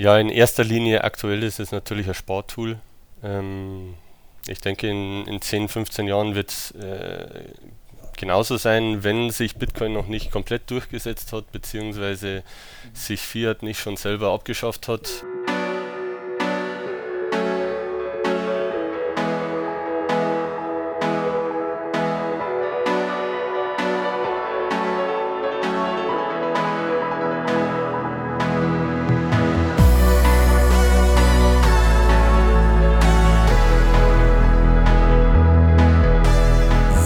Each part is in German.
Ja, in erster Linie aktuell ist es natürlich ein Sporttool. Ähm, ich denke, in, in 10, 15 Jahren wird es äh, genauso sein, wenn sich Bitcoin noch nicht komplett durchgesetzt hat, beziehungsweise sich Fiat nicht schon selber abgeschafft hat.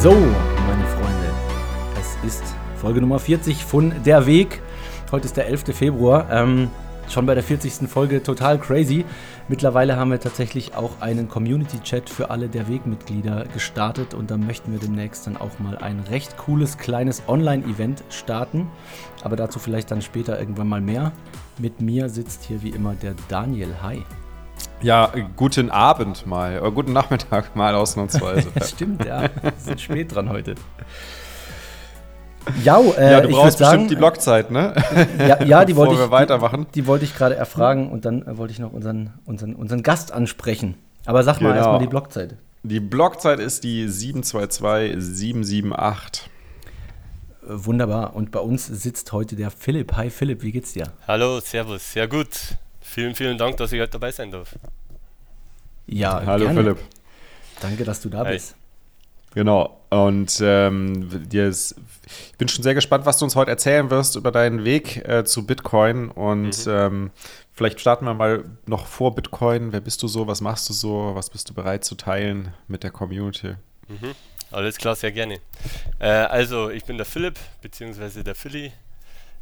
So, meine Freunde, es ist Folge Nummer 40 von Der Weg. Heute ist der 11. Februar. Ähm, schon bei der 40. Folge total crazy. Mittlerweile haben wir tatsächlich auch einen Community-Chat für alle Der Weg-Mitglieder gestartet und da möchten wir demnächst dann auch mal ein recht cooles kleines Online-Event starten. Aber dazu vielleicht dann später irgendwann mal mehr. Mit mir sitzt hier wie immer der Daniel. Hi. Ja, guten Abend mal, oder guten Nachmittag mal ausnahmsweise. Stimmt, ja. Wir sind spät dran heute. Ja, äh, ja, du ich brauchst sagen, bestimmt die Blockzeit, ne? Ja, ja die wollte ich. wir weitermachen. Die, die wollte ich gerade erfragen und dann äh, wollte ich noch unseren, unseren, unseren Gast ansprechen. Aber sag mal Genau. erstmal die Blockzeit. Die Blockzeit ist die 722778. Äh, Wunderbar. Und bei uns sitzt heute der Philipp. Hi Philipp, wie geht's dir? Hallo, Servus, sehr gut. Vielen, vielen Dank, dass ich heute dabei sein darf. Ja, Hallo gerne. Philipp. Danke, dass du da Hi. bist. Genau. Und ähm, ist, ich bin schon sehr gespannt, was du uns heute erzählen wirst über deinen Weg äh, zu Bitcoin. Und ähm, vielleicht starten wir mal noch vor Bitcoin. Wer bist du so? Was machst du so? Was bist du bereit zu teilen mit der Community? Alles klar, sehr gerne. Äh, also, ich bin der Philipp, beziehungsweise der Philly.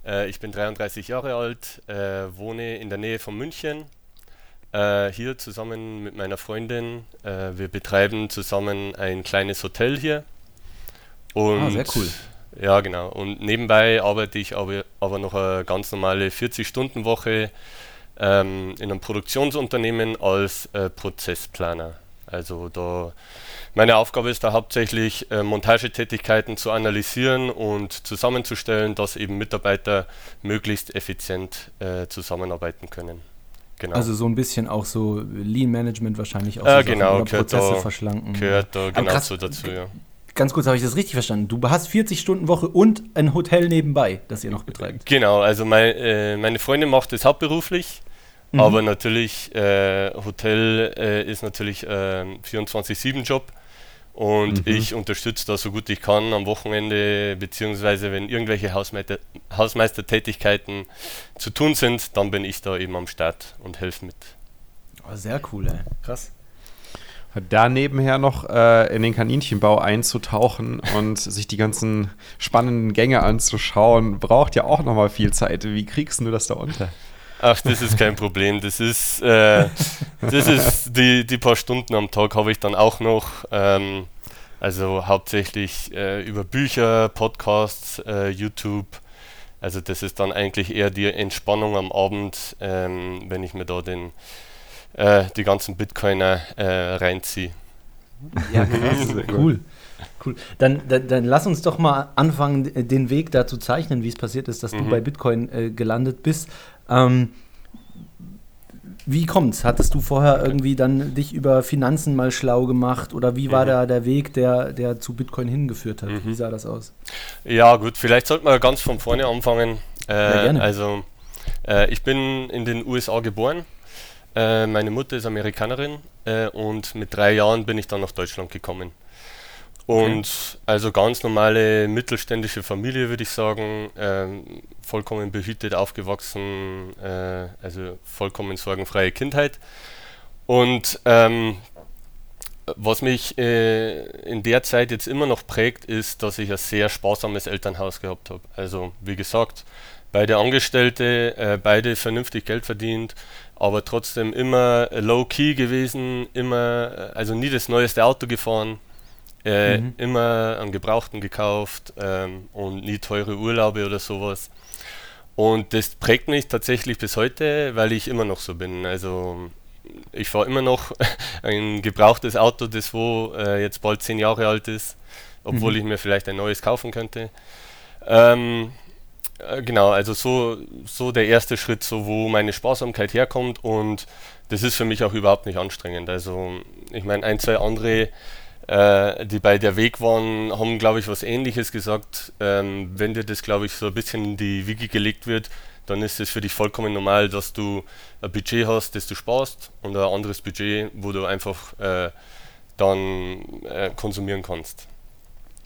Äh, ich bin 33 Jahre alt, äh, wohne in der Nähe von München. Äh, hier zusammen mit meiner Freundin. Äh, wir betreiben zusammen ein kleines Hotel hier. Und Ah, sehr cool. Ja, genau. Und nebenbei arbeite ich aber, aber noch eine ganz normale 40-Stunden-Woche ähm, in einem Produktionsunternehmen als äh, Prozessplaner. Also da meine Aufgabe ist da hauptsächlich äh, Montagetätigkeiten zu analysieren und zusammenzustellen, dass eben Mitarbeiter möglichst effizient äh, zusammenarbeiten können. Genau. Also so ein bisschen auch so Lean Management wahrscheinlich auch Äh, so Sachen genau, gehört Prozesse da- verschlanken. gehört da genau krass, so dazu, ja. Ganz kurz, habe ich das richtig verstanden? Du hast 40 Stunden Woche und ein Hotel nebenbei, das ihr noch betreibt. Genau, also mein, äh, meine Freundin macht das hauptberuflich, Mhm. aber natürlich, äh, Hotel äh, ist natürlich äh, 24-7-Job und Mhm. ich unterstütze da so gut ich kann am Wochenende, beziehungsweise wenn irgendwelche Hausmeister, Hausmeistertätigkeiten zu tun sind, dann bin ich da eben am Start und helfe mit. Oh, sehr cool, ey. Krass. Da nebenher noch äh, in den Kaninchenbau einzutauchen und sich die ganzen spannenden Gänge anzuschauen, braucht ja auch nochmal viel Zeit. Wie kriegst du das da unter? Ach, das ist kein Problem. Das ist, äh, das ist die, die paar Stunden am Tag habe ich dann auch noch. Ähm, also hauptsächlich äh, über Bücher, Podcasts, äh, YouTube. Also das ist dann eigentlich eher die Entspannung am Abend, ähm, wenn ich mir da den, äh, die ganzen Bitcoiner äh, reinziehe. Ja, krass. cool. Cool. Dann, dann, dann lass uns doch mal anfangen, den Weg da zu zeichnen, wie es passiert ist, dass du Mhm. bei Bitcoin äh, gelandet bist. Ähm, wie kommt's? Hattest du vorher irgendwie dann dich über Finanzen mal schlau gemacht oder wie war Mhm. da der Weg, der, der zu Bitcoin hingeführt hat? Mhm. Wie sah das aus? Ja, gut, vielleicht sollten wir ganz von vorne anfangen. Äh, Ja, gerne. Also, äh, ich bin in den USA geboren. Äh, meine Mutter ist Amerikanerin äh, und mit drei Jahren bin ich dann nach Deutschland gekommen. Und also ganz normale mittelständische Familie, würde ich sagen, ähm, vollkommen behütet aufgewachsen, äh, also vollkommen sorgenfreie Kindheit. Und ähm, was mich äh, in der Zeit jetzt immer noch prägt, ist, dass ich ein sehr sparsames Elternhaus gehabt habe. Also wie gesagt, beide Angestellte, äh, beide vernünftig Geld verdient, aber trotzdem immer low-key gewesen, immer, äh, also nie das neueste Auto gefahren, äh, Mhm. immer einen Gebrauchten gekauft ähm, und nie teure Urlaube oder sowas. Und das prägt mich tatsächlich bis heute, weil ich immer noch so bin. Also ich fahre immer noch ein gebrauchtes Auto, das wo äh, jetzt bald zehn Jahre alt ist, obwohl Mhm. ich mir vielleicht ein neues kaufen könnte. Ähm, Äh, genau, also so, so der erste Schritt, so wo meine Sparsamkeit herkommt und das ist für mich auch überhaupt nicht anstrengend. Also ich meine, ein, zwei andere, äh, die bei der Weg waren, haben, glaube ich, was Ähnliches gesagt. Ähm, wenn dir das, glaube ich, so ein bisschen in die Wiege gelegt wird, dann ist es für dich vollkommen normal, dass du ein Budget hast, das du sparst und ein anderes Budget, wo du einfach äh, dann äh, konsumieren kannst.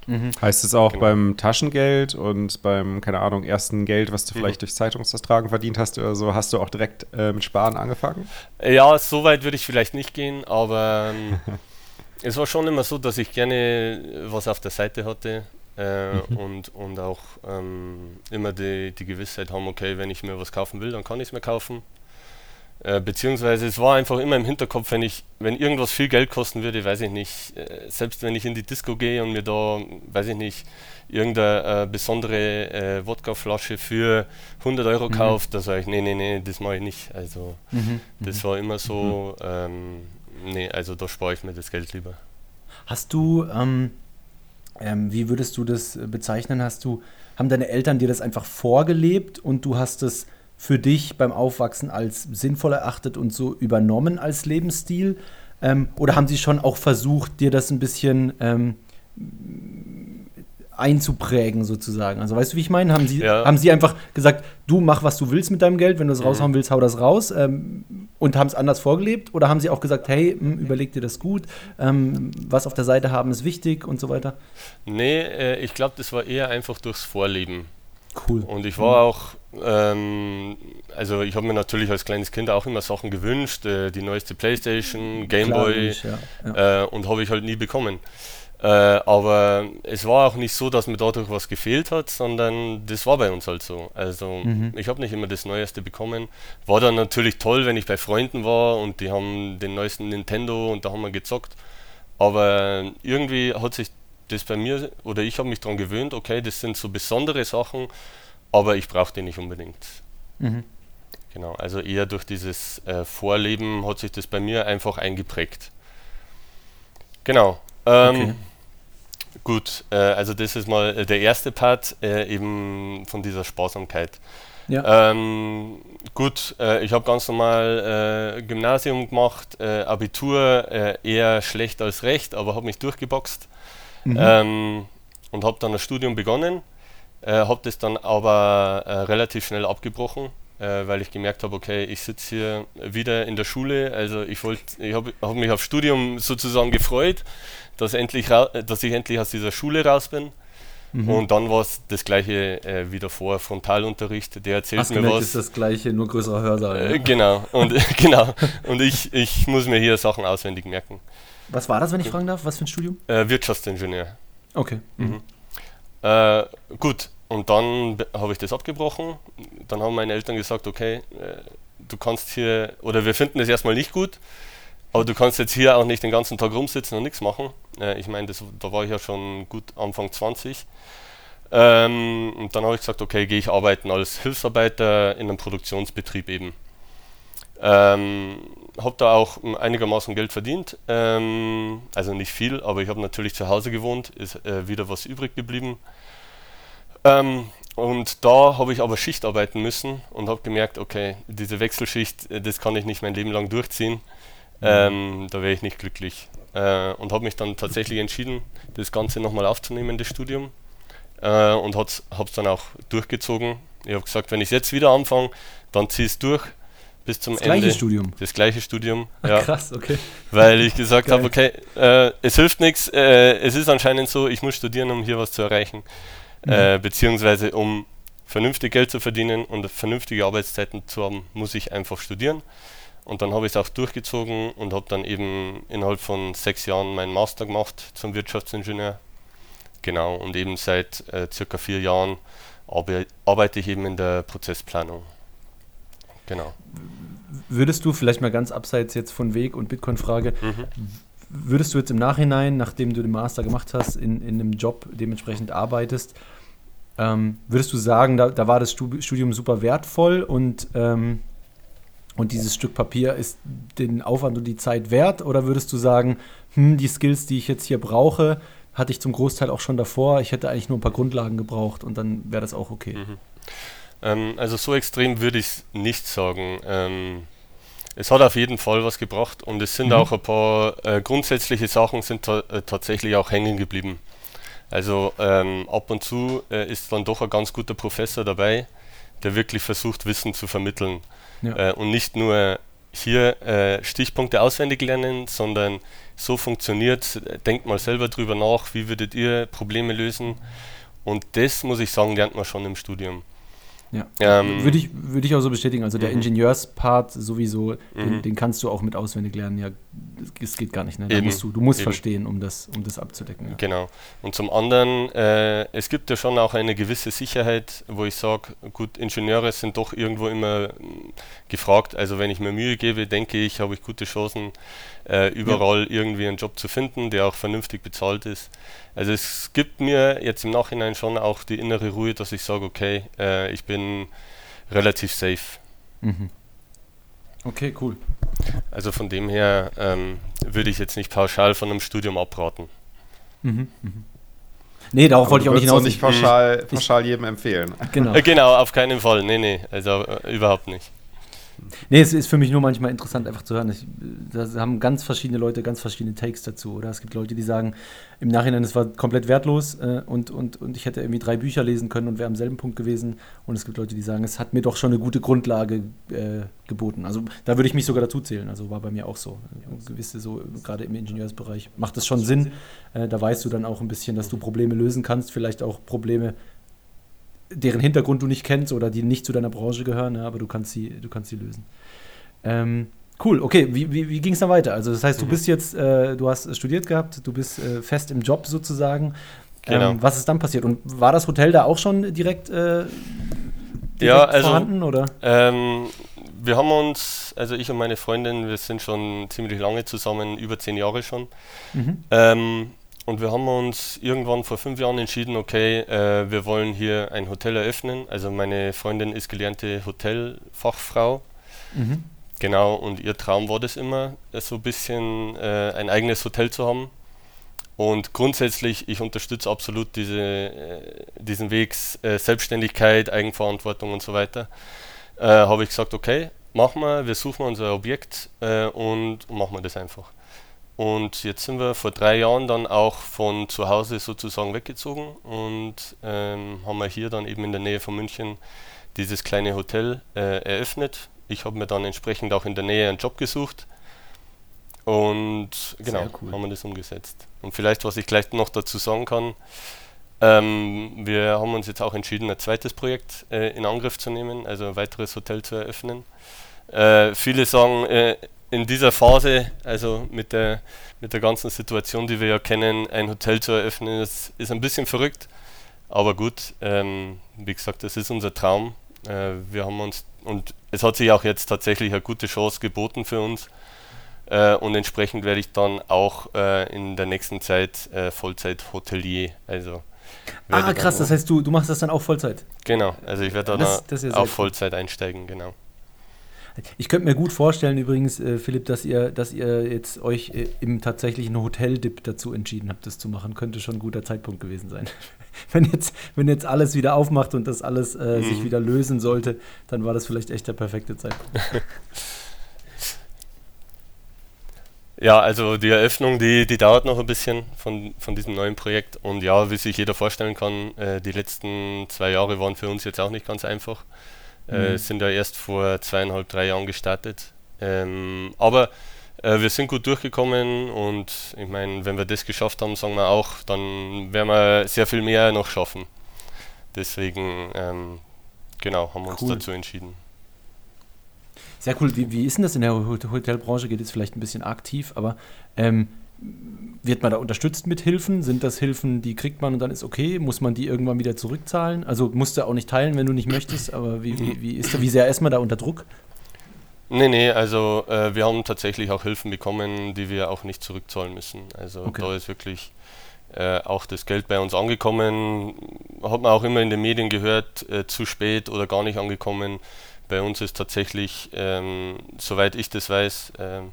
Mhm. Heißt es auch genau. beim Taschengeld und beim, keine Ahnung, ersten Geld, was du mhm. vielleicht durch Zeitungstragen verdient hast oder so, hast du auch direkt äh, mit Sparen angefangen? Ja, so weit würde ich vielleicht nicht gehen, aber ähm, es war schon immer so, dass ich gerne was auf der Seite hatte äh, mhm. und, und auch ähm, immer die, die Gewissheit haben, okay, wenn ich mir was kaufen will, dann kann ich es mir kaufen. Äh, beziehungsweise es war einfach immer im Hinterkopf, wenn ich, wenn irgendwas viel Geld kosten würde, weiß ich nicht, äh, selbst wenn ich in die Disco gehe und mir da, weiß ich nicht, irgendeine äh, besondere äh, Wodkaflasche für 100 Euro mhm. kauft, da sage ich, nee, nee, nee, das mache ich nicht. Also mhm. das war immer so, mhm. ähm, nee, also da spare ich mir das Geld lieber. Hast du, ähm, ähm, wie würdest du das bezeichnen? Hast du, haben deine Eltern dir das einfach vorgelebt und du hast es für dich beim Aufwachsen als sinnvoll erachtet und so übernommen als Lebensstil? Ähm, oder haben sie schon auch versucht, dir das ein bisschen ähm, einzuprägen sozusagen? Also weißt du, wie ich meine? Haben sie, ja. haben sie einfach gesagt, du mach, was du willst mit deinem Geld, wenn du es mhm. raushauen willst, hau das raus ähm, und haben es anders vorgelebt? Oder haben sie auch gesagt, hey, mh, hm, überleg dir das gut, ähm, was auf der Seite haben ist wichtig und so weiter? Nee, äh, ich glaube, das war eher einfach durchs Vorleben. Cool. Und ich war auch, ähm, also ich habe mir natürlich als kleines Kind auch immer Sachen gewünscht, äh, die neueste Playstation, Gameboy ja, ja. äh, und habe ich halt nie bekommen. Äh, aber es war auch nicht so, dass mir dadurch was gefehlt hat, sondern das war bei uns halt so. Also mhm. ich habe nicht immer das Neueste bekommen. War dann natürlich toll, wenn ich bei Freunden war und die haben den neuesten Nintendo und da haben wir gezockt. Aber irgendwie hat sich das bei mir, oder ich habe mich daran gewöhnt, okay, das sind so besondere Sachen, aber ich brauche die nicht unbedingt. Mhm. Genau, also eher durch dieses äh, Vorleben hat sich das bei mir einfach eingeprägt. Genau. Ähm, okay. Gut, äh, also das ist mal der erste Part äh, eben von dieser Sparsamkeit. Ja. Ähm, gut, äh, ich habe ganz normal äh, Gymnasium gemacht, äh, Abitur äh, eher schlecht als recht, aber habe mich durchgeboxt. Mhm. Ähm, und habe dann ein Studium begonnen, äh, habe das dann aber äh, relativ schnell abgebrochen, äh, weil ich gemerkt habe, okay, ich sitze hier wieder in der Schule, also ich wollte, ich habe hab mich aufs Studium sozusagen gefreut, dass, endlich dass ich endlich aus dieser Schule raus bin. Mhm. Und dann war es das gleiche äh, wie davor, Frontalunterricht, der erzählt Hast mir gemerkt, was. ist das gleiche, nur größerer Hörsaal. Äh, genau, und, genau. und ich, ich muss mir hier Sachen auswendig merken. Was war das, wenn ich fragen darf? Was für ein Studium? Äh, Wirtschaftsingenieur. Okay. Mhm. mhm. Äh, gut, und dann habe ich das abgebrochen. Dann haben meine Eltern gesagt, okay, äh, du kannst hier, oder wir finden das erstmal nicht gut, aber du kannst jetzt hier auch nicht den ganzen Tag rumsitzen und nichts machen. Äh, ich meine, da war ich ja schon gut Anfang 20. Ähm, und dann habe ich gesagt, okay, gehe ich arbeiten als Hilfsarbeiter in einem Produktionsbetrieb eben. Ähm, habe da auch einigermaßen Geld verdient, ähm, also nicht viel, aber ich habe natürlich zu Hause gewohnt, ist äh, wieder was übrig geblieben. Ähm, und da habe ich aber Schicht arbeiten müssen und habe gemerkt, okay, diese Wechselschicht, äh, das kann ich nicht mein Leben lang durchziehen. Mhm. Ähm, da wäre ich nicht glücklich. Äh, und habe mich dann tatsächlich entschieden, das Ganze nochmal aufzunehmen, das Studium. Äh, und habe es dann auch durchgezogen. Ich habe gesagt, wenn ich jetzt wieder anfange, dann ziehe ich es durch bis zum das Ende. Das gleiche Studium. Das gleiche Studium. ja. Krass, okay. Weil ich gesagt habe, okay, äh, es hilft nichts. Äh, es ist anscheinend so, ich muss studieren, um hier was zu erreichen. Mhm. Äh, beziehungsweise um vernünftig Geld zu verdienen und vernünftige Arbeitszeiten zu haben, muss ich einfach studieren. Und dann habe ich es auch durchgezogen und habe dann eben innerhalb von sechs Jahren meinen Master gemacht zum Wirtschaftsingenieur. Genau, und eben seit äh, circa vier Jahren arbeite ich eben in der Prozessplanung. Genau. Würdest du vielleicht mal ganz abseits jetzt von Weg und Bitcoin-Frage, mhm. würdest du jetzt im Nachhinein, nachdem du den Master gemacht hast, in, in einem Job dementsprechend arbeitest, ähm, würdest du sagen, da, da war das Studium super wertvoll und, ähm, und dieses Stück Papier ist den Aufwand und die Zeit wert? Oder würdest du sagen, hm, die Skills, die ich jetzt hier brauche, hatte ich zum Großteil auch schon davor. Ich hätte eigentlich nur ein paar Grundlagen gebraucht und dann wäre das auch okay. Mhm. Ähm, also so extrem würde ich es nicht sagen. Ähm, es hat auf jeden Fall was gebracht und es sind mhm. auch ein paar äh, grundsätzliche Sachen sind ta äh, tatsächlich auch hängen geblieben. Also ähm, ab und zu äh, ist dann doch ein ganz guter Professor dabei, der wirklich versucht, Wissen zu vermitteln. Ja. Äh, und nicht nur hier äh, Stichpunkte auswendig lernen, sondern so funktioniert, denkt mal selber drüber nach, wie würdet ihr Probleme lösen. Und das muss ich sagen, lernt man schon im Studium. Ja. Ähm, würde, ich, würde ich auch so bestätigen. Also der mhm. Ingenieurspart sowieso, den, mhm. den, kannst du auch mit auswendig lernen. Ja, es geht gar nicht. Ne? Da musst du, du musst Eben. verstehen, um das, um das abzudecken. Ja. Genau. Und zum anderen, äh, es gibt ja schon auch eine gewisse Sicherheit, wo ich sage, gut, Ingenieure sind doch irgendwo immer mm, gefragt. Also wenn ich mir Mühe gebe, denke ich, habe ich gute Chancen, äh, überall ja. irgendwie einen Job zu finden, der auch vernünftig bezahlt ist. Also es gibt mir jetzt im Nachhinein schon auch die innere Ruhe, dass ich sage, okay, äh, ich bin relativ safe. Mhm. Okay, cool. Also von dem her ähm, würde ich jetzt nicht pauschal von einem Studium abraten. Mhm. Mhm. Nee, darauf wollte ich auch nicht hinaus. nicht pauschal, pauschal jedem empfehlen. Genau. Äh, genau, auf keinen Fall. Nee, nee, also äh, überhaupt nicht. Nee, es ist für mich nur manchmal interessant, einfach zu hören. Ich, da haben ganz verschiedene Leute ganz verschiedene Takes dazu. Oder es gibt Leute, die sagen, im Nachhinein, es war komplett wertlos äh, und, und, und ich hätte irgendwie drei Bücher lesen können und wäre am selben Punkt gewesen. Und es gibt Leute, die sagen, es hat mir doch schon eine gute Grundlage äh, geboten. Also da würde ich mich sogar dazu zählen. Also war bei mir auch so. Gewisse, so gerade im Ingenieursbereich macht das schon Sinn. Äh, da weißt du dann auch ein bisschen, dass du Probleme lösen kannst, vielleicht auch Probleme deren Hintergrund du nicht kennst oder die nicht zu deiner Branche gehören, ja, aber du kannst sie, du kannst sie lösen. Ähm, cool, okay, wie, wie, wie ging es dann weiter? Also das heißt, du mhm. bist jetzt, äh, du hast studiert gehabt, du bist äh, fest im Job sozusagen. Genau. Ähm, was ist dann passiert? Und war das Hotel da auch schon direkt, äh, direkt ja, also, vorhanden? Oder? Ähm, wir haben uns, also ich und meine Freundin, wir sind schon ziemlich lange zusammen, über zehn Jahre schon. Mhm. Ähm, und wir haben uns irgendwann vor fünf Jahren entschieden, okay, äh, wir wollen hier ein Hotel eröffnen. Also meine Freundin ist gelernte Hotelfachfrau. Mhm. Genau, und ihr Traum war das immer, äh, so ein bisschen äh, ein eigenes Hotel zu haben. Und grundsätzlich, ich unterstütze absolut diese, äh, diesen Weg äh, Selbstständigkeit, Eigenverantwortung und so weiter. Äh, Habe ich gesagt, okay, machen wir, wir suchen unser Objekt und machen wir das einfach. Und jetzt sind wir vor drei Jahren dann auch von zu Hause sozusagen weggezogen und ähm, haben wir hier dann eben in der Nähe von München dieses kleine Hotel äh, eröffnet. Ich habe mir dann entsprechend auch in der Nähe einen Job gesucht und genau, cool. haben wir das umgesetzt. Und vielleicht, was ich gleich noch dazu sagen kann, ähm, wir haben uns jetzt auch entschieden, ein zweites Projekt äh, in Angriff zu nehmen, also ein weiteres Hotel zu eröffnen. Äh, viele sagen, äh, in dieser Phase, also mit der, mit der ganzen Situation, die wir ja kennen, ein Hotel zu eröffnen, ist, ist ein bisschen verrückt. Aber gut, ähm, wie gesagt, das ist unser Traum. Äh, wir haben uns, und es hat sich auch jetzt tatsächlich eine gute Chance geboten für uns. Äh, und entsprechend werde ich dann auch äh, in der nächsten Zeit äh, Vollzeit-Hotelier. Also ah, krass, das heißt, du, du machst das dann auch Vollzeit? Genau, also ich werde dann das, das ja auch Vollzeit einsteigen, genau. Ich könnte mir gut vorstellen, übrigens, äh, Philipp, dass ihr, dass ihr jetzt euch äh, im tatsächlichen Hotel-Dip dazu entschieden habt, das zu machen. Könnte schon ein guter Zeitpunkt gewesen sein. wenn, jetzt, wenn jetzt alles wieder aufmacht und das alles äh, mhm. sich wieder lösen sollte, dann war das vielleicht echt der perfekte Zeitpunkt. Ja, also die Eröffnung, die, die dauert noch ein bisschen von, von diesem neuen Projekt. Und ja, wie sich jeder vorstellen kann, äh, die letzten zwei Jahre waren für uns jetzt auch nicht ganz einfach. Äh, mhm. sind ja erst vor zweieinhalb, drei Jahren gestartet. Ähm, aber äh, wir sind gut durchgekommen und ich meine, wenn wir das geschafft haben, sagen wir auch, dann werden wir sehr viel mehr noch schaffen. Deswegen, ähm, genau, haben wir uns cool. dazu entschieden. Sehr cool. Wie, wie ist denn das in der Hotelbranche? Geht jetzt vielleicht ein bisschen aktiv, aber ähm, wird man da unterstützt mit Hilfen? Sind das Hilfen, die kriegt man und dann ist okay? Muss man die irgendwann wieder zurückzahlen? Also musst du auch nicht teilen, wenn du nicht möchtest, aber wie, wie, wie, ist, wie sehr ist man da unter Druck? Nee, nee, also äh, wir haben tatsächlich auch Hilfen bekommen, die wir auch nicht zurückzahlen müssen. Also okay. da ist wirklich äh, auch das Geld bei uns angekommen. Hat man auch immer in den Medien gehört, äh, zu spät oder gar nicht angekommen. Bei uns ist tatsächlich, ähm, soweit ich das weiß, ähm,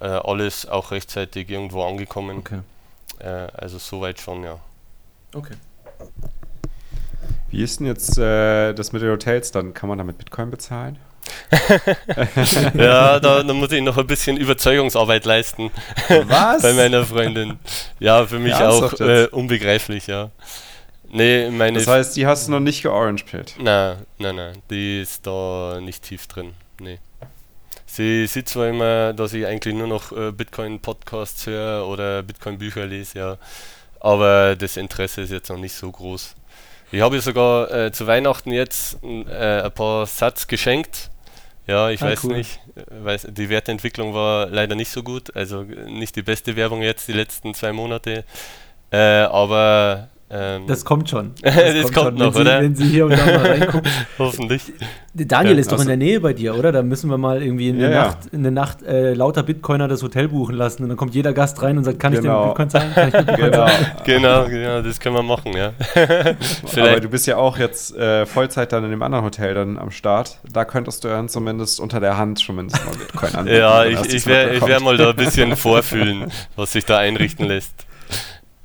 äh, alles auch rechtzeitig irgendwo angekommen. Okay. Äh, also soweit schon, ja. Okay. Wie ist denn jetzt äh, das mit den Hotels dann? Kann man damit Bitcoin bezahlen? ja, da, da, muss ich noch ein bisschen Überzeugungsarbeit leisten. Was? Bei meiner Freundin. Ja, für mich ja, auch äh, unbegreiflich, ja. Nee, meine das heißt, die hast du noch nicht georangepillt? Nein, nein, nein. Die ist da nicht tief drin. Nee. Sie sieht zwar immer, dass ich eigentlich nur noch äh, Bitcoin-Podcasts höre oder Bitcoin-Bücher lese, ja. Aber das Interesse ist jetzt noch nicht so groß. Ich habe ihr sogar äh, zu Weihnachten jetzt äh, ein paar Satz geschenkt. Ja, ich ah, weiß cool. nicht. Äh, weiß, die Wertentwicklung war leider nicht so gut. Also nicht die beste Werbung jetzt die letzten zwei Monate. Äh, aber ähm, das kommt schon. Das, das kommt, kommt noch, wenn oder? Sie, wenn Sie hier und da mal reingucken. Hoffentlich. Daniel ja, ist doch in der Nähe bei dir, oder? Da müssen wir mal irgendwie in der ja, Nacht, in der Nacht äh, lauter Bitcoiner das Hotel buchen lassen und dann kommt jeder Gast rein und sagt, kann genau. ich den Bitcoin zahlen? Kann ich Bitcoin genau. zahlen? genau, genau, das können wir machen, ja. Aber du bist ja auch jetzt äh, Vollzeit dann in dem anderen Hotel dann am Start. Da könntest du dann zumindest unter der Hand zumindest mal Bitcoin anbieten. ja, ich, ich werde wär mal da ein bisschen vorfühlen, was sich da einrichten lässt.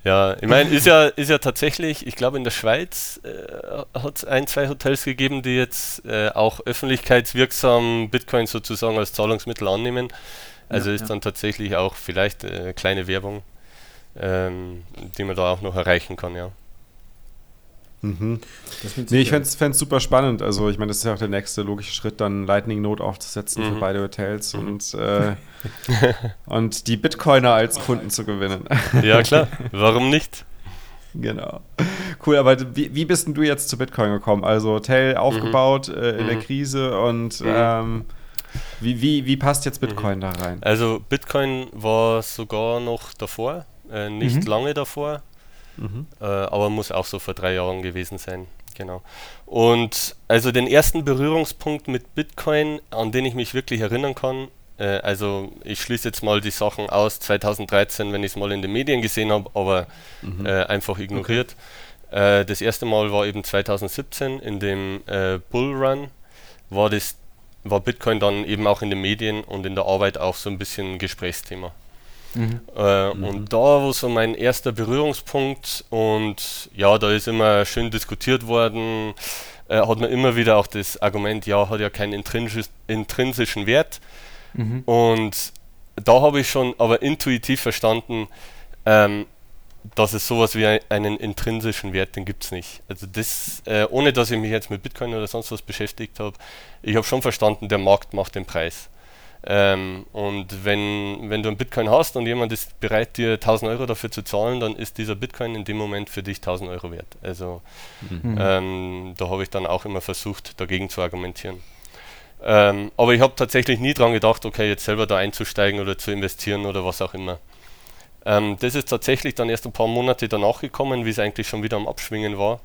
Ja, ich meine, ist ja, ist ja tatsächlich, ich glaube in der Schweiz äh, hat es ein, zwei Hotels gegeben, die jetzt äh, auch öffentlichkeitswirksam Bitcoin sozusagen als Zahlungsmittel annehmen. Also ja, ist ja. dann tatsächlich auch vielleicht äh, kleine Werbung, ähm, die man da auch noch erreichen kann, ja. Mhm. Nee, ich fände es super spannend. Also, ich meine, das ist ja auch der nächste logische Schritt, dann Lightning Note aufzusetzen mhm. für beide Hotels mhm. und, äh, und die Bitcoiner als Kunden zu gewinnen. Ja, klar. Warum nicht? Genau. Cool, aber wie, wie bist denn du jetzt zu Bitcoin gekommen? Also, Hotel aufgebaut mhm. äh, in der mhm. Krise und mhm. ähm, wie, wie, wie passt jetzt Bitcoin da rein? Also, Bitcoin war sogar noch davor, äh, nicht lange davor. Mhm. Äh, aber muss auch so vor drei Jahren gewesen sein. Genau. Und also den ersten Berührungspunkt mit Bitcoin, an den ich mich wirklich erinnern kann, äh, also ich schließe jetzt mal die Sachen aus 2013, wenn ich es mal in den Medien gesehen habe, aber mhm. äh, einfach ignoriert. Okay. Äh, das erste Mal war eben 2017 in dem äh, Bullrun, war das war Bitcoin dann eben auch in den Medien und in der Arbeit auch so ein bisschen ein Gesprächsthema. Mhm. Äh, mhm. Und da war so mein erster Berührungspunkt und ja, da ist immer schön diskutiert worden, äh, hat man immer wieder auch das Argument, ja, hat ja keinen intrinsisch, intrinsischen Wert. Mhm. Und da habe ich schon aber intuitiv verstanden, ähm, dass es sowas wie einen intrinsischen Wert, den gibt es nicht. Also das, äh, ohne dass ich mich jetzt mit Bitcoin oder sonst was beschäftigt habe, ich habe schon verstanden, der Markt macht den Preis. Ähm, und wenn, wenn du einen Bitcoin hast und jemand ist bereit, dir 1000 Euro dafür zu zahlen, dann ist dieser Bitcoin in dem Moment für dich 1000 Euro wert. Also mhm. ähm, da habe ich dann auch immer versucht, dagegen zu argumentieren. Ähm, aber ich habe tatsächlich nie dran gedacht, okay, jetzt selber da einzusteigen oder zu investieren oder was auch immer. Ähm, das ist tatsächlich dann erst ein paar Monate danach gekommen, wie es eigentlich schon wieder am Abschwingen war.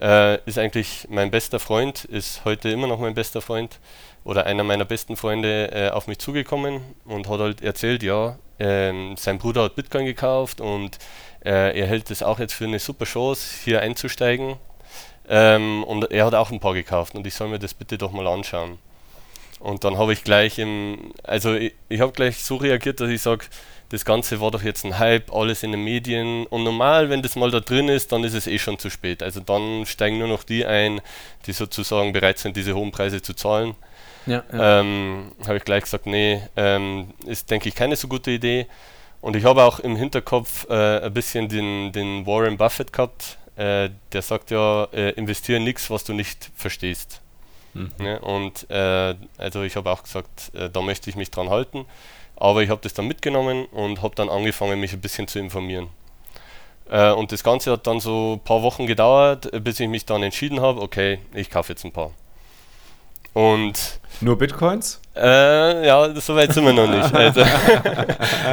Äh, ist eigentlich mein bester Freund, ist heute immer noch mein bester Freund oder einer meiner besten Freunde äh, auf mich zugekommen und hat halt erzählt, ja, ähm, sein Bruder hat Bitcoin gekauft und äh, er hält es auch jetzt für eine super Chance, hier einzusteigen. Ähm, und er hat auch ein paar gekauft und ich soll mir das bitte doch mal anschauen. Und dann habe ich gleich im, also ich, ich habe gleich so reagiert, dass ich sage, das Ganze war doch jetzt ein Hype, alles in den Medien. Und normal, wenn das mal da drin ist, dann ist es eh schon zu spät. Also dann steigen nur noch die ein, die sozusagen bereit sind, diese hohen Preise zu zahlen. Ja, ja. Ähm, habe ich gleich gesagt, nee, ähm, ist, denke ich, keine so gute Idee. Und ich habe auch im Hinterkopf äh, ein bisschen den, den Warren Buffett gehabt. Äh, der sagt ja, äh, investiere nichts, was du nicht verstehst. Mhm. Ja, und äh, also ich habe auch gesagt, äh, da möchte ich mich dran halten. Aber ich habe das dann mitgenommen und habe dann angefangen, mich ein bisschen zu informieren. Äh, und das Ganze hat dann so ein paar Wochen gedauert, bis ich mich dann entschieden habe, okay, ich kaufe jetzt ein paar. Und nur Bitcoins? Äh, ja, soweit sind wir noch nicht. Also,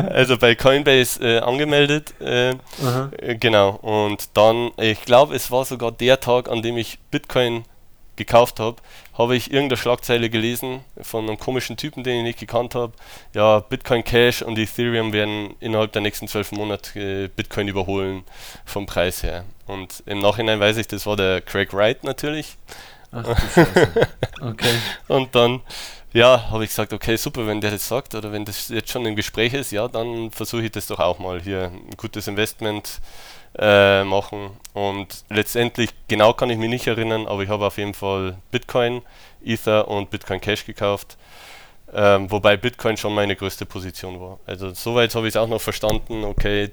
also bei Coinbase äh, angemeldet. Äh, äh genau. Und dann, ich glaube, es war sogar der Tag, an dem ich Bitcoin gekauft habe, habe ich irgendeine Schlagzeile gelesen von einem komischen Typen, den ich nicht gekannt habe. Ja, Bitcoin Cash und Ethereum werden innerhalb der nächsten zwölf Monate äh, Bitcoin überholen vom Preis her. Und im Nachhinein weiß ich, das war der Craig Wright natürlich. Ach. Okay. und dann ja, habe ich gesagt, okay, super, wenn der das sagt oder wenn das jetzt schon im Gespräch ist, ja, dann versuche ich das doch auch mal hier ein gutes Investment äh, machen. Und letztendlich, genau kann ich mich nicht erinnern, aber ich habe auf jeden Fall Bitcoin, Ether und Bitcoin Cash gekauft. Ähm, wobei Bitcoin schon meine größte Position war. Also soweit habe ich es auch noch verstanden, okay,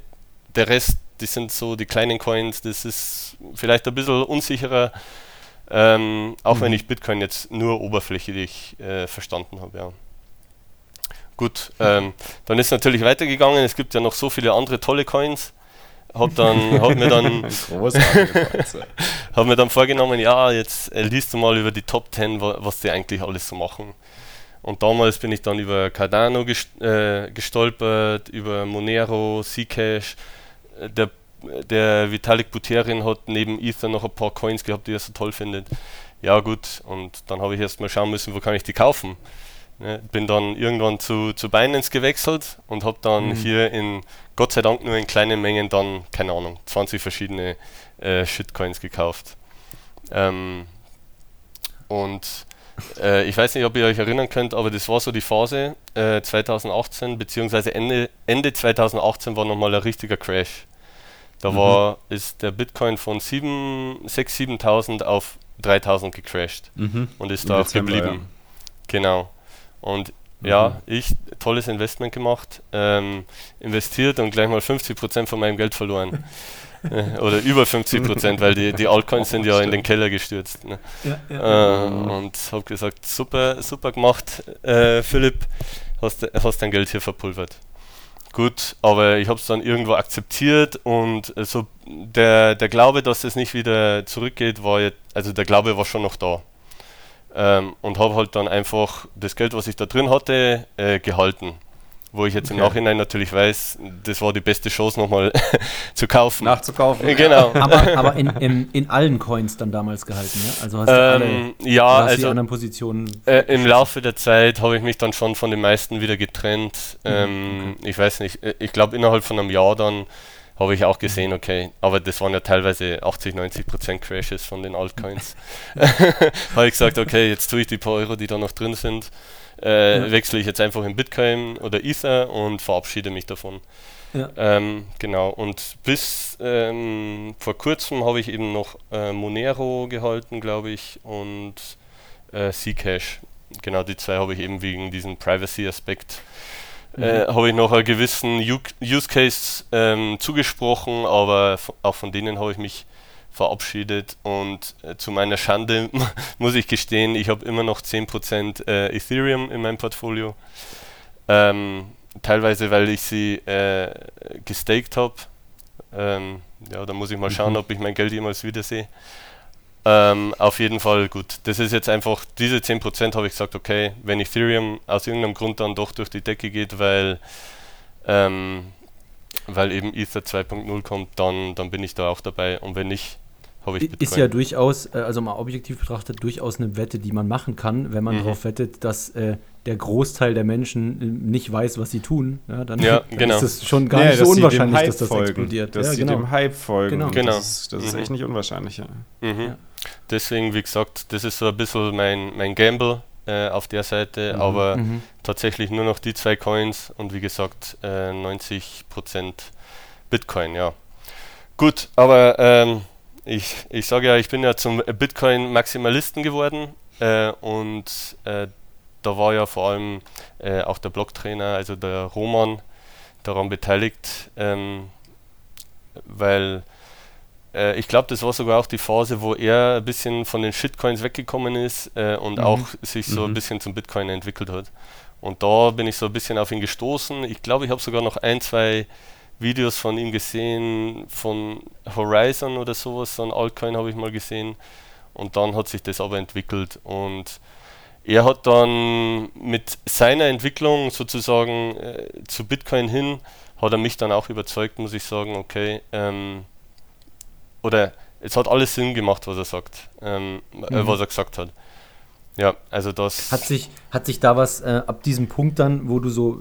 der Rest, die sind so die kleinen Coins, das ist vielleicht ein bisschen unsicherer, ähm, auch mhm. wenn ich Bitcoin jetzt nur oberflächlich äh, verstanden habe, ja. Gut, ähm, dann ist natürlich weitergegangen, es gibt ja noch so viele andere tolle Coins. Hab dann, hab mir dann, hab mir dann vorgenommen, ja, jetzt äh, liest du mal über die Top 10, was die eigentlich alles so machen. Und damals bin ich dann über Cardano gest äh, gestolpert, über Monero, Zcash. Äh, der, der Vitalik Buterin hat neben Ether noch ein paar Coins gehabt, die er so toll findet. Ja gut, und dann habe ich erst mal schauen müssen, wo kann ich die kaufen. Ne, bin dann irgendwann zu, zu Binance gewechselt und habe dann mhm. hier in Gott sei Dank nur in kleinen Mengen dann, keine Ahnung, 20 verschiedene äh, Shitcoins gekauft. Ähm, und äh, ich weiß nicht, ob ihr euch erinnern könnt, aber das war so die Phase äh, 2018, beziehungsweise Ende, Ende 2018 war nochmal ein richtiger Crash. Da mhm. war, ist der Bitcoin von 6.000, 7.000 auf 3.000 gecrashed mhm. und ist Im da auch geblieben. Ja. Genau. Und mhm. ja, ich, tolles Investment gemacht, ähm, investiert und gleich mal 50% von meinem Geld verloren. Äh, oder über 50 Prozent, weil die, die Altcoins sind ja in den Keller gestürzt. Ne? Ja, ja. Äh, und habe gesagt, super, super gemacht, äh, Philipp, hast, hast dein Geld hier verpulvert. Gut, aber ich habe es dann irgendwo akzeptiert und so der, der Glaube, dass es nicht wieder zurückgeht, war jetzt, also der Glaube war schon noch da. Ähm, und habe halt dann einfach das Geld, was ich da drin hatte, äh, gehalten wo ich jetzt okay. im Nachhinein natürlich weiß, das war die beste Chance nochmal zu kaufen. Nachzukaufen. Genau. Aber, aber in, in, in, allen Coins dann damals gehalten, ja? Also hast du ähm, alle, ja, also, die anderen Positionen. Äh, Im Laufe der Zeit habe ich mich dann schon von den meisten wieder getrennt. Mhm. Ähm, okay. Ich weiß nicht, äh, ich glaube innerhalb von einem Jahr dann habe ich auch gesehen, okay, aber das waren ja teilweise 80, 90 Prozent Crashes von den Altcoins. habe ich gesagt, okay, jetzt tue ich die paar Euro, die da noch drin sind, äh, ja. wechsle ich jetzt einfach in Bitcoin oder Ether und verabschiede mich davon. Ja. Ähm, genau, und bis ähm, vor kurzem habe ich eben noch äh, Monero gehalten, glaube ich, und äh, Zcash. Genau, die zwei habe ich eben wegen diesem Privacy-Aspekt. Mhm. Äh, habe ich noch einen gewissen Use Case ähm, zugesprochen, aber auch von denen habe ich mich verabschiedet und äh, zu meiner Schande muss ich gestehen, ich habe immer noch 10% äh, Ethereum in meinem Portfolio. Ähm, teilweise, weil ich sie äh, gestaked habe. Ähm, ja, da muss ich mal schauen, mhm. ob ich mein Geld jemals wiedersehe. Ähm, auf jeden Fall gut. Das ist jetzt einfach, diese 10% habe ich gesagt, okay, wenn Ethereum aus irgendeinem Grund dann doch durch die Decke geht, weil ähm, weil eben Ether 2.0 kommt, dann, dann bin ich da auch dabei. Und wenn nicht, habe ich Bitcoin. Ist ja durchaus, äh, also mal objektiv betrachtet, durchaus eine Wette, die man machen kann, wenn man mhm. darauf wettet, dass äh, der Großteil der Menschen äh, nicht weiß, was sie tun. Ja, dann, ja, dann genau. ist es schon gar ja, nicht so unwahrscheinlich, dass das folgen. explodiert. Dass ja, sie genau. dem Hype folgen. Genau. genau. Das, ist, das ist mhm. echt nicht unwahrscheinlich. Ja. Mhm. Deswegen, wie gesagt, das ist so ein bisschen mein, mein Gamble äh, auf der Seite, mhm. aber mhm. tatsächlich nur noch die zwei Coins und wie gesagt äh, 90% Bitcoin, ja. Gut, aber ähm, ich, ich sage ja, ich bin ja zum Bitcoin-Maximalisten geworden äh, und äh, da war ja vor allem äh, auch der Blocktrainer, also der Roman, daran beteiligt, ähm, weil äh, ich glaube, das war sogar auch die Phase, wo er ein bisschen von den Shitcoins weggekommen ist äh, und mhm. auch sich so mhm. ein bisschen zum Bitcoin entwickelt hat. Und da bin ich so ein bisschen auf ihn gestoßen. Ich glaube, ich habe sogar noch ein, zwei Videos von ihm gesehen, von Horizon oder sowas, so ein Altcoin habe ich mal gesehen. Und dann hat sich das aber entwickelt und er hat dann mit seiner Entwicklung sozusagen äh, zu Bitcoin hin, hat er mich dann auch überzeugt, muss ich sagen, okay, ähm, oder es hat alles Sinn gemacht, was er sagt, ähm, äh, mhm. was er gesagt hat. Ja, also das. Hat sich, hat sich da was äh, ab diesem Punkt dann, wo du so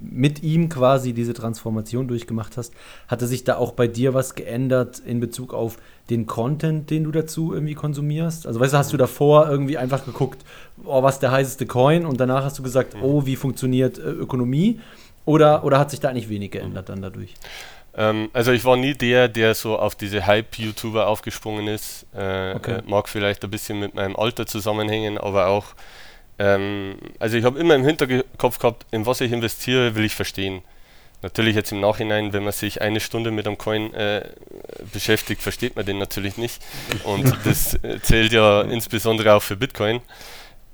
mit ihm quasi diese Transformation durchgemacht hast, hatte sich da auch bei dir was geändert in Bezug auf den Content, den du dazu irgendwie konsumierst? Also weißt du, hast du davor irgendwie einfach geguckt, oh, was der heißeste Coin und danach hast du gesagt, mhm. oh, wie funktioniert äh, Ökonomie? Oder, oder hat sich da eigentlich wenig geändert dann dadurch? Ähm, also ich war nie der, der so auf diese Hype-YouTuber aufgesprungen ist. Äh, okay. äh, mag vielleicht ein bisschen mit meinem Alter zusammenhängen, aber auch, ähm, also ich habe immer im Hinterkopf gehabt, in was ich investiere, will ich verstehen. Natürlich jetzt im Nachhinein, wenn man sich eine Stunde mit einem Coin äh, beschäftigt, versteht man den natürlich nicht. Und das äh, zählt ja insbesondere auch für Bitcoin.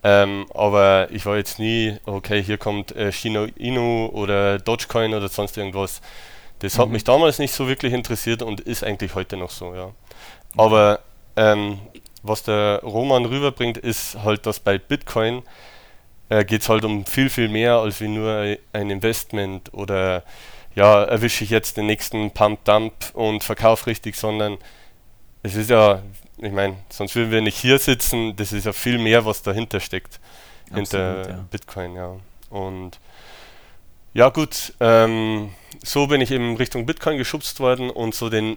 Ähm, aber ich war jetzt nie, okay, hier kommt äh, Shino Inu oder Dogecoin oder sonst irgendwas. Das mhm. hat mich damals nicht so wirklich interessiert und ist eigentlich heute noch so, ja. Aber ähm, was der Roman rüberbringt, ist halt, dass bei Bitcoin äh, geht es halt um viel, viel mehr als wie nur ein Investment oder ja, erwische ich jetzt den nächsten Pump-Dump und verkaufe richtig, sondern es ist ja, ich meine, sonst würden wir nicht hier sitzen, das ist ja viel mehr, was dahinter steckt, Absolut, hinter ja. Bitcoin, ja. Und ja gut, ähm, so bin ich eben Richtung Bitcoin geschubst worden und so den,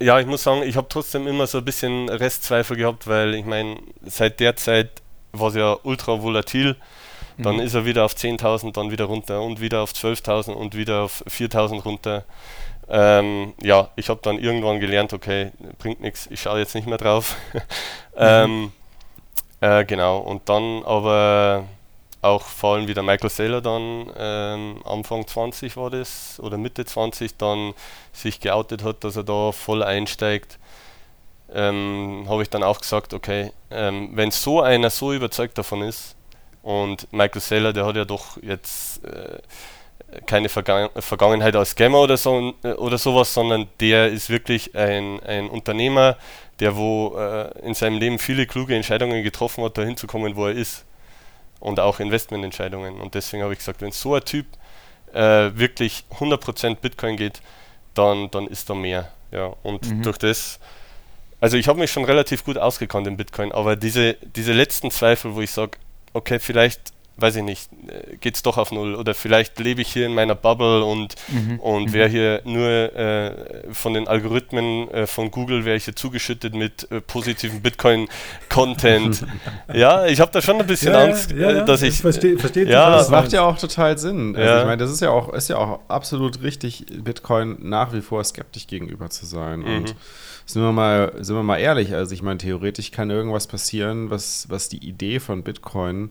ja, ich muss sagen, ich habe trotzdem immer so ein bisschen Restzweifel gehabt, weil ich meine, seit der Zeit war es ja ultra volatil. Dann mhm. ist er wieder auf 10.000, dann wieder runter und wieder auf 12.000 und wieder auf 4.000 runter. Ähm, ja, ich habe dann irgendwann gelernt, okay, bringt nichts, ich schaue jetzt nicht mehr drauf. ähm, äh, genau, und dann aber auch vor allem wieder Michael Saylor dann ähm, Anfang 20 war das oder Mitte 20 dann sich geoutet hat, dass er da voll einsteigt, ähm, habe ich dann auch gesagt, okay, ähm, wenn so einer so überzeugt davon ist und Michael Saylor, der hat ja doch jetzt äh, keine Vergangen Vergangenheit als Scammer oder so äh, oder sowas, sondern der ist wirklich ein, ein Unternehmer, der wo äh, in seinem Leben viele kluge Entscheidungen getroffen hat, dahin zu kommen, wo er ist und auch Investmententscheidungen. Und deswegen habe ich gesagt, wenn so ein Typ äh, wirklich 100% Bitcoin geht, dann, dann ist da mehr. Ja. Und mhm. durch das, also ich habe mich schon relativ gut ausgekannt in Bitcoin, aber diese, diese letzten Zweifel, wo ich sage, okay, vielleicht weiß ich nicht, äh, geht es doch auf Null. Oder vielleicht lebe ich hier in meiner Bubble und, mhm. und wäre mhm. hier nur äh, von den Algorithmen äh, von Google, wäre ich hier zugeschüttet mit äh, positiven Bitcoin-Content. ja, ich habe da schon ein bisschen ja, Angst, ja, ja, dass ich. Verstehe, verstehe ja, das macht ja auch total Sinn. Also ich meine, das ist ja auch, ist ja auch absolut richtig, Bitcoin nach wie vor skeptisch gegenüber zu sein. Mhm. Und sind wir mal, sind wir mal ehrlich, also ich meine, theoretisch kann irgendwas passieren, was, was die Idee von Bitcoin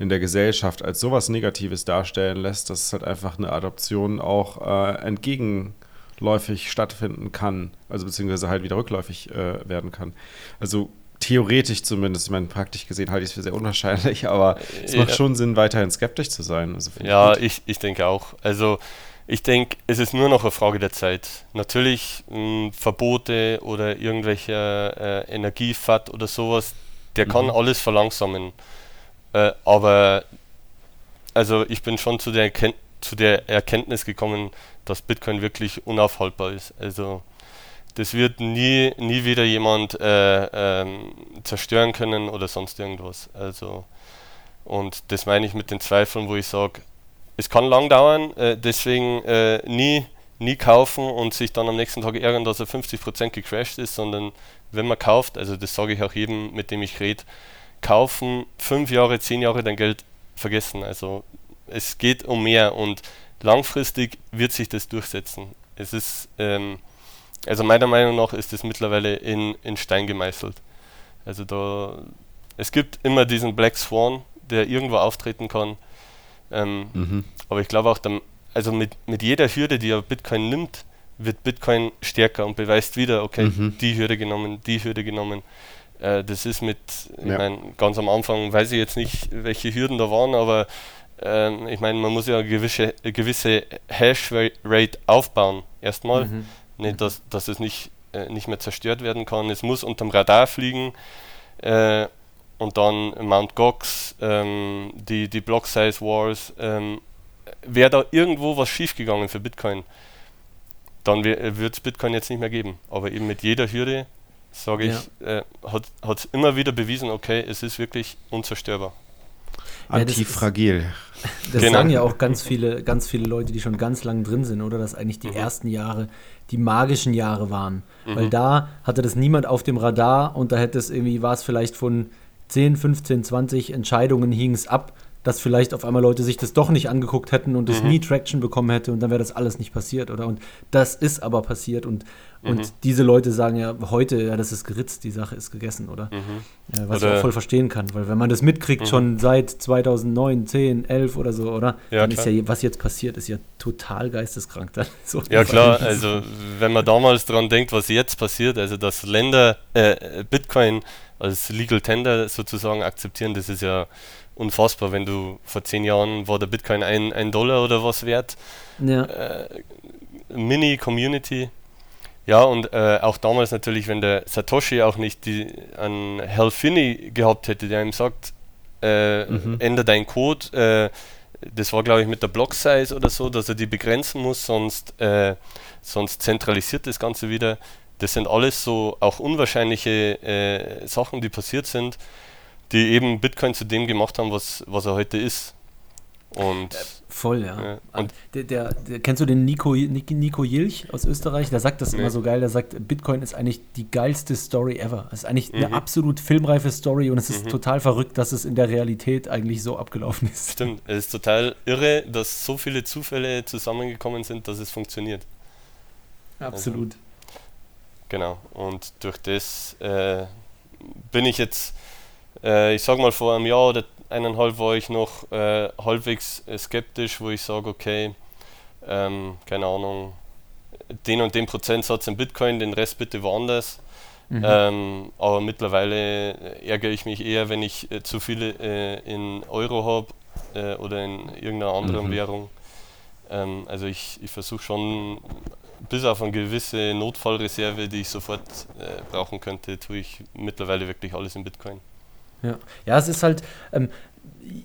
in der Gesellschaft als sowas Negatives darstellen lässt, dass es halt einfach eine Adoption auch äh, entgegenläufig stattfinden kann, also beziehungsweise halt wieder rückläufig äh, werden kann. Also theoretisch zumindest, ich meine, praktisch gesehen halte ich es für sehr unwahrscheinlich, aber es macht ja. schon Sinn, weiterhin skeptisch zu sein. Also ja, ich, ich, ich denke auch. Also ich denke, es ist nur noch eine Frage der Zeit. Natürlich mh, hm, Verbote oder irgendwelche äh, Energiefat oder sowas, der mhm. kann alles verlangsamen. Äh, aber also ich bin schon zu der, zu der Erkenntnis gekommen, dass Bitcoin wirklich unaufhaltbar ist. Also das wird nie, nie wieder jemand äh, ähm, zerstören können oder sonst irgendwas. Also und das meine ich mit den Zweifeln, wo ich sage, es kann lang dauern, äh, deswegen äh, nie, nie kaufen und sich dann am nächsten Tag ärgern, dass er 50% gecrashed ist, sondern wenn man kauft, also das sage ich auch jedem, mit dem ich rede, kaufen, fünf Jahre, zehn Jahre dein Geld vergessen. Also es geht um mehr und langfristig wird sich das durchsetzen. Es ist, ähm, also meiner Meinung nach ist es mittlerweile in, in Stein gemeißelt. Also da, es gibt immer diesen Black Swan, der irgendwo auftreten kann. Ähm, mhm. Aber ich glaube auch, dann, also mit, mit jeder Hürde, die er Bitcoin nimmt, wird Bitcoin stärker und beweist wieder, okay, mhm. die Hürde genommen, die Hürde genommen. Äh, das ist mit, ich ja. meine, ganz am Anfang weiß ich jetzt nicht, welche Hürden da waren, aber äh, ich meine, man muss ja eine gewisse, eine gewisse Hash-Rate aufbauen, erstmal. Mhm. Nicht, dass, dass es nicht, äh, nicht mehr zerstört werden kann. Es muss unterm Radar fliegen. Äh, und dann Mount Gox, ähm, die, die Block Size Wars. Ähm, Wäre da irgendwo was schiefgegangen für Bitcoin, dann wird es Bitcoin jetzt nicht mehr geben. Aber eben mit jeder Hürde sage ich, ja. äh, hat es immer wieder bewiesen, okay, es ist wirklich unzerstörbar. Antifragil. Das genau. sagen ja auch ganz viele, ganz viele Leute, die schon ganz lang drin sind, oder? Dass eigentlich die mhm. ersten Jahre die magischen Jahre waren. Mhm. Weil da hatte das niemand auf dem Radar und da hätte es irgendwie, war es vielleicht von 10, 15, 20 Entscheidungen hing es ab, dass vielleicht auf einmal Leute sich das doch nicht angeguckt hätten und es mhm. nie Traction bekommen hätte und dann wäre das alles nicht passiert, oder? Und das ist aber passiert und, mhm. und diese Leute sagen ja heute, ja, das ist geritzt, die Sache ist gegessen, oder? Mhm. Ja, was oder ich auch voll verstehen kann, weil wenn man das mitkriegt, mhm. schon seit 2009, 10, 11 oder so, oder? Ja, dann klar. ist ja, was jetzt passiert, ist ja total geisteskrank. Dann so ja, klar, also wenn man damals dran denkt, was jetzt passiert, also dass Länder äh, Bitcoin als Legal Tender sozusagen akzeptieren, das ist ja unfassbar, wenn du vor zehn Jahren war der Bitcoin ein, ein Dollar oder was wert. Ja. Äh, Mini-Community. Ja, und äh, auch damals natürlich, wenn der Satoshi auch nicht die, an Hal Finney gehabt hätte, der ihm sagt, äh, mhm. ändere deinen Code, äh, das war glaube ich mit der Block Size oder so, dass er die begrenzen muss, sonst, äh, sonst zentralisiert das Ganze wieder. Das sind alles so auch unwahrscheinliche äh, Sachen, die passiert sind die eben Bitcoin zu dem gemacht haben, was, was er heute ist. Und Voll, ja. ja. Und der, der, der, kennst du den Nico, Nico Jilch aus Österreich? Der sagt das nee. immer so geil. Der sagt, Bitcoin ist eigentlich die geilste Story ever. Es ist eigentlich mhm. eine absolut filmreife Story und es ist mhm. total verrückt, dass es in der Realität eigentlich so abgelaufen ist. Stimmt, es ist total irre, dass so viele Zufälle zusammengekommen sind, dass es funktioniert. Absolut. Also, genau, und durch das äh, bin ich jetzt äh, ich sage mal, vor einem Jahr oder eineinhalb war ich noch äh, halbwegs äh, skeptisch, wo ich sage, okay, ähm, keine Ahnung, den und den Prozentsatz in Bitcoin, den Rest bitte woanders. Mhm. Ähm, aber mittlerweile ärgere ich mich eher, wenn ich äh, zu viele äh, in Euro habe äh, oder in irgendeiner anderen mhm. Währung. Ähm, also ich, ich versuche schon bis auf eine gewisse Notfallreserve, die ich sofort äh, brauchen könnte, tue ich mittlerweile wirklich alles in Bitcoin. Ja, ja es ist halt, ähm,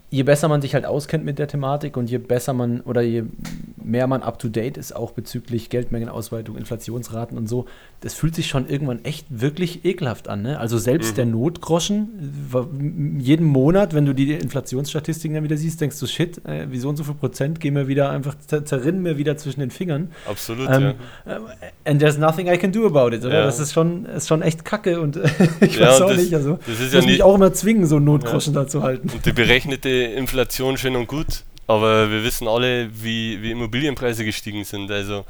je besser man sich halt auskennt mit der Thematik und je besser man oder je mehr man up to date ist, auch bezüglich Geldmengenausweitung, Inflationsraten und so, das fühlt sich schon irgendwann echt wirklich ekelhaft an. Ne? Also selbst mhm. der Notgroschen, jeden Monat, wenn du die Inflationsstatistiken dann wieder siehst, denkst du, shit, äh, wie so und so viel Prozent gehen mir wieder einfach, zerrinnen mir wieder zwischen den Fingern. Absolut, ähm, ja. Äh, and there's nothing I can do about it, oder? Ja. Das ist schon, ist schon echt kacke und ich ja, weiß auch das, nicht, also das ist ja muss mich auch immer zwingen, so einen Notgroschen ja. da zu halten. Und die berechnete Inflation schön und gut, aber wir wissen alle, wie, wie Immobilienpreise gestiegen sind. Also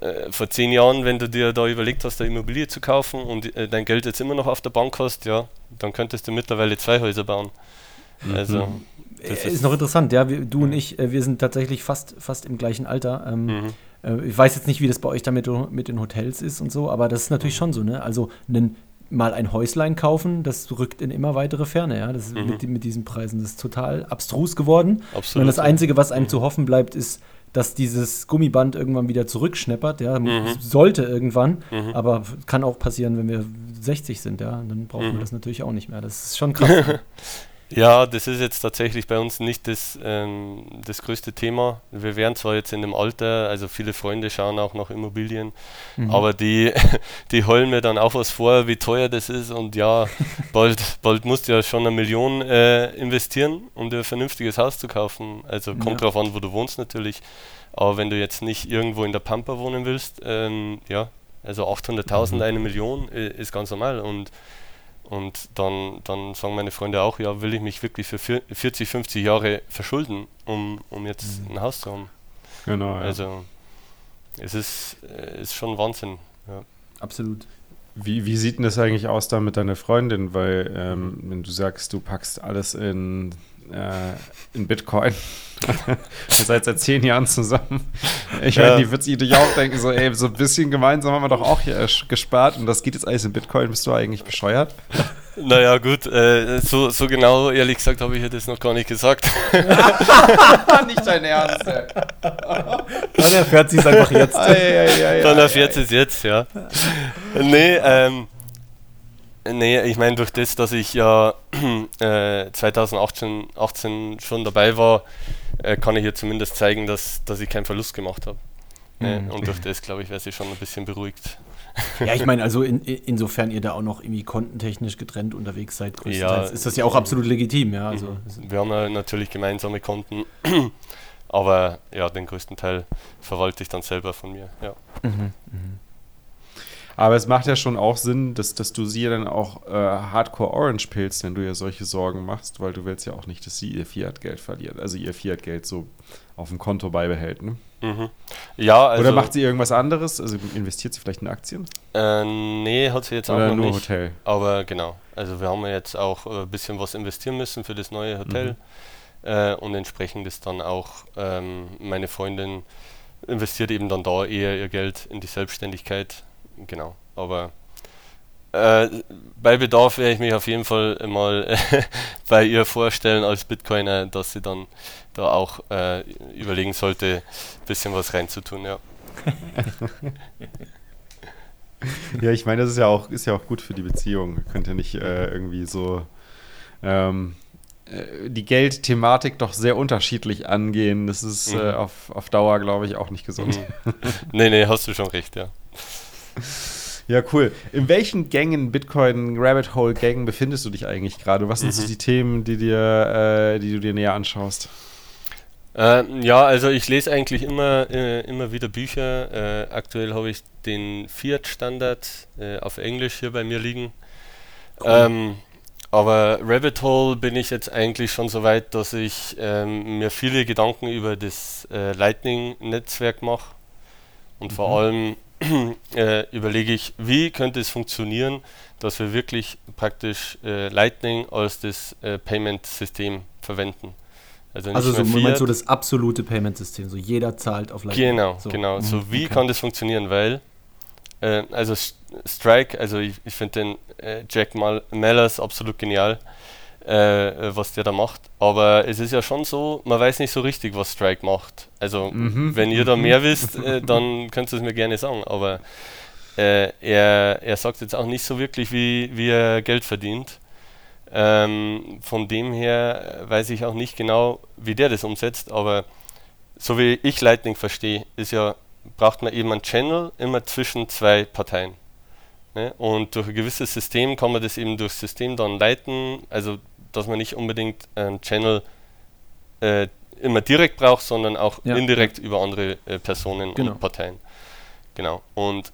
äh, vor zehn Jahren, wenn du dir da überlegt hast, eine Immobilie zu kaufen und äh, dein Geld jetzt immer noch auf der Bank hast, ja, dann könntest du mittlerweile zwei Häuser bauen. Mhm. Also das ist, ist noch interessant, ja. Wir, du und ich, äh, wir sind tatsächlich fast, fast im gleichen Alter. Ähm, mhm. äh, ich weiß jetzt nicht, wie das bei euch da mit, mit den Hotels ist und so, aber das ist natürlich schon so, ne? Also einen mal ein Häuslein kaufen, das rückt in immer weitere Ferne, ja. Das mhm. mit, mit, diesen Preisen. Das ist total abstrus geworden. Absolut. Und das Einzige, was einem mhm. zu hoffen bleibt, ist, dass dieses Gummiband irgendwann wieder zurückschneppert, ja. Mhm. Sollte irgendwann, mhm. aber kann auch passieren, wenn wir 60 sind, ja. Dann brauchen wir mhm. das natürlich auch nicht mehr. Das ist schon krass. Ja, das ist jetzt tatsächlich bei uns nicht das, ähm, das größte Thema. Wir wären zwar jetzt in dem Alter, also viele Freunde schauen auch nach Immobilien, mhm. aber die, die heulen mir dann auch was vor, wie teuer das ist und ja, bald, bald musst du ja schon eine Million äh, investieren, um dir ein vernünftiges Haus zu kaufen. Also kommt ja. drauf an, wo du wohnst natürlich, aber wenn du jetzt nicht irgendwo in der Pampa wohnen willst, ähm, ja, also 800.000, mhm. eine Million äh, ist ganz normal und und dann, dann sagen meine Freunde auch, ja, will ich mich wirklich für 40, 50 Jahre verschulden, um, um jetzt mhm. ein Haus zu haben. Genau. Ja. Also es ist, äh, ist schon Wahnsinn. Ja. Absolut. Wie, wie sieht denn das eigentlich aus da mit deiner Freundin? Weil, ähm, wenn du sagst, du packst alles in äh, in Bitcoin. Ihr seid seit zehn Jahren zusammen. Ich ja. meine, die wird sich auch denken, so, ey, so ein bisschen gemeinsam haben wir doch auch hier gespart und das geht jetzt alles in Bitcoin. Bist du eigentlich bescheuert? Naja, gut, äh, so, so genau, ehrlich gesagt, habe ich ja das noch gar nicht gesagt. nicht dein Ernst, ey. Dann erfährt sie es einfach jetzt. Ei, ei, ei, Dann erfährt sie es jetzt, ja. Nee, ähm, Nee, ich meine, durch das, dass ich ja äh, 2018 18 schon dabei war, äh, kann ich hier zumindest zeigen, dass, dass ich keinen Verlust gemacht habe. Mhm. Und durch das, glaube ich, wäre sie schon ein bisschen beruhigt. Ja, ich meine, also in, insofern ihr da auch noch irgendwie kontentechnisch getrennt unterwegs seid, größtenteils, Ja. ist das ja auch absolut legitim, ja. Also, Wir haben ja natürlich gemeinsame Konten, aber ja, den größten Teil verwalte ich dann selber von mir. Ja. Aber es macht ja schon auch Sinn, dass, dass du sie dann auch äh, Hardcore Orange pilzt, wenn du ihr solche Sorgen machst, weil du willst ja auch nicht, dass sie ihr Fiat-Geld verliert, also ihr Fiat-Geld so auf dem Konto beibehält. Ne? Mhm. Ja, also. Oder macht sie irgendwas anderes? Also investiert sie vielleicht in Aktien? Äh, nee, hat sie jetzt auch Oder noch nur nicht. Hotel? Aber genau. Also wir haben ja jetzt auch äh, ein bisschen was investieren müssen für das neue Hotel. Äh, und entsprechend ist dann auch ähm, meine Freundin investiert eben dann da eher ihr Geld in die Selbstständigkeit. Genau. Aber äh, bei Bedarf werde ich mich auf jeden Fall mal bei ihr vorstellen als Bitcoiner, dass sie dann da auch äh, überlegen sollte, ein bisschen was reinzutun, ja. Ja, ich meine, das ist ja auch, ist ja auch gut für die Beziehung. Ihr könnt ja nicht äh, irgendwie so ähm, äh, die Geldthematik doch sehr unterschiedlich angehen. Das ist Mhm. äh, auf, auf Dauer, glaube ich, auch nicht gesund. nee, nee, hast du schon recht, ja. Ja, cool. In welchen Gängen, Bitcoin, Rabbit Hole Gängen befindest du dich eigentlich gerade? Was sind so Mhm. die Themen, die, dir, äh, die du dir näher anschaust? Ähm, ja, also ich lese eigentlich immer, äh, immer wieder Bücher. Äh, aktuell habe ich den Fiat-Standard äh, auf Englisch hier bei mir liegen. Ähm, aber Rabbit Hole bin ich jetzt eigentlich schon so weit, dass ich ähm, mir viele Gedanken über das äh, Lightning-Netzwerk mache. Und vor allem äh, überlege ich, wie könnte es funktionieren, dass wir wirklich praktisch äh, Lightning als das äh, Payment-System verwenden. Also also so, Fiat. so das absolute Payment-System, so jeder zahlt auf Lightning. Genau, so. genau. So Mhm, wie okay. kann das funktionieren? Weil, äh, also Strike, also ich, ich finde den äh, Jack Mal Mallers absolut genial, äh, was der da macht. Aber es ist ja schon so, man weiß nicht so richtig, was Strike macht. Also Mhm, wenn ihr da mhm. mehr wisst, äh, dann könnt ihr es mir gerne sagen. Aber äh, er, er sagt jetzt auch nicht so wirklich, wie, wie er Geld verdient. Ähm, von dem her weiß ich auch nicht genau, wie der das umsetzt, aber so wie ich Lightning verstehe, ist ja, braucht man eben einen Channel immer zwischen zwei Parteien. Ne? Und durch ein gewisses System kann man das eben durchs System dann leiten, also dass man nicht unbedingt einen Channel äh, immer direkt braucht, sondern auch Ja. indirekt über andere äh, Personen Genau. und Parteien. Genau. Und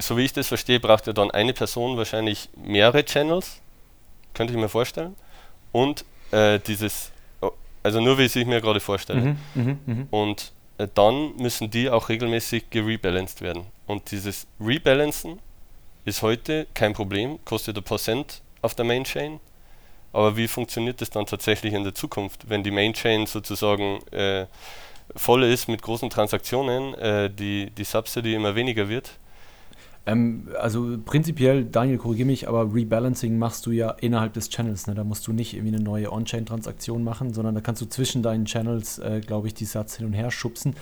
so wie ich das verstehe, braucht ja dann eine Person wahrscheinlich mehrere Channels, könnte ich mir vorstellen. Und äh, dieses, oh, also nur wie ich es mir gerade vorstelle. Mhm, mhm, mhm. Und äh, dann müssen die auch regelmäßig gerebalanced werden. Und dieses Rebalancen ist heute kein Problem, kostet ein paar Cent auf der Main Chain. Aber wie funktioniert das dann tatsächlich in der Zukunft, wenn die Main Chain sozusagen äh, voll ist mit großen Transaktionen, äh, die, die Subsidy immer weniger wird? Ähm, also prinzipiell, Daniel, korrigiere mich, aber Rebalancing machst du ja innerhalb des Channels. Ne? Da musst du nicht irgendwie eine neue On-Chain-Transaktion machen, sondern da kannst du zwischen deinen Channels, äh, glaube ich, die Satz hin und her schubsen.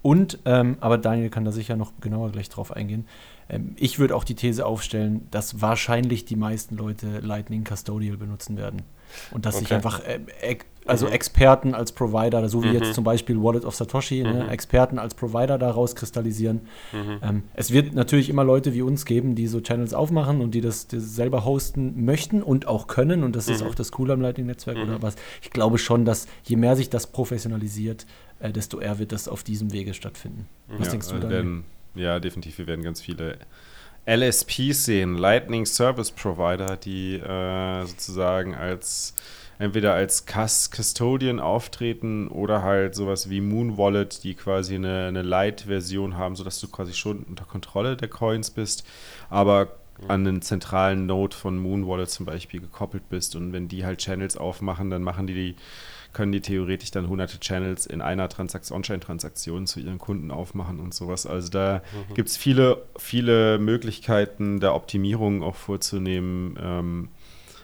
Und, ähm, aber Daniel kann da sicher noch genauer gleich drauf eingehen. Ähm, ich würde auch die These aufstellen, dass wahrscheinlich die meisten Leute Lightning Custodial benutzen werden. Und dass sich Okay. einfach, äh, ex- also Mhm. Experten als Provider, so wie Mhm. jetzt zum Beispiel Wallet of Satoshi, ne? Mhm. Experten als Provider daraus kristallisieren. Mhm. Ähm, es wird natürlich immer Leute wie uns geben, die so Channels aufmachen und die das, das selber hosten möchten und auch können. Und das ist Mhm. auch das Coole am Lightning-Netzwerk Mhm. oder was. Ich glaube schon, dass je mehr sich das professionalisiert, äh, desto eher wird das auf diesem Wege stattfinden. Was ja, denkst du, Daniel? werden, ja, definitiv. Wir werden ganz viele LSPs sehen, Lightning Service Provider, die äh, sozusagen als entweder als Cus Custodian auftreten oder halt sowas wie Moon Wallet, die quasi eine, eine Light-Version haben, sodass du quasi schon unter Kontrolle der Coins bist, aber an den zentralen Node von Moon Wallet zum Beispiel gekoppelt bist. Und wenn die halt Channels aufmachen, dann machen die die können die theoretisch dann hunderte Channels in einer Transaktion, On-Chain-Transaktion zu ihren Kunden aufmachen und sowas. Also da Mhm. gibt es viele, viele Möglichkeiten der Optimierung auch vorzunehmen. Ähm,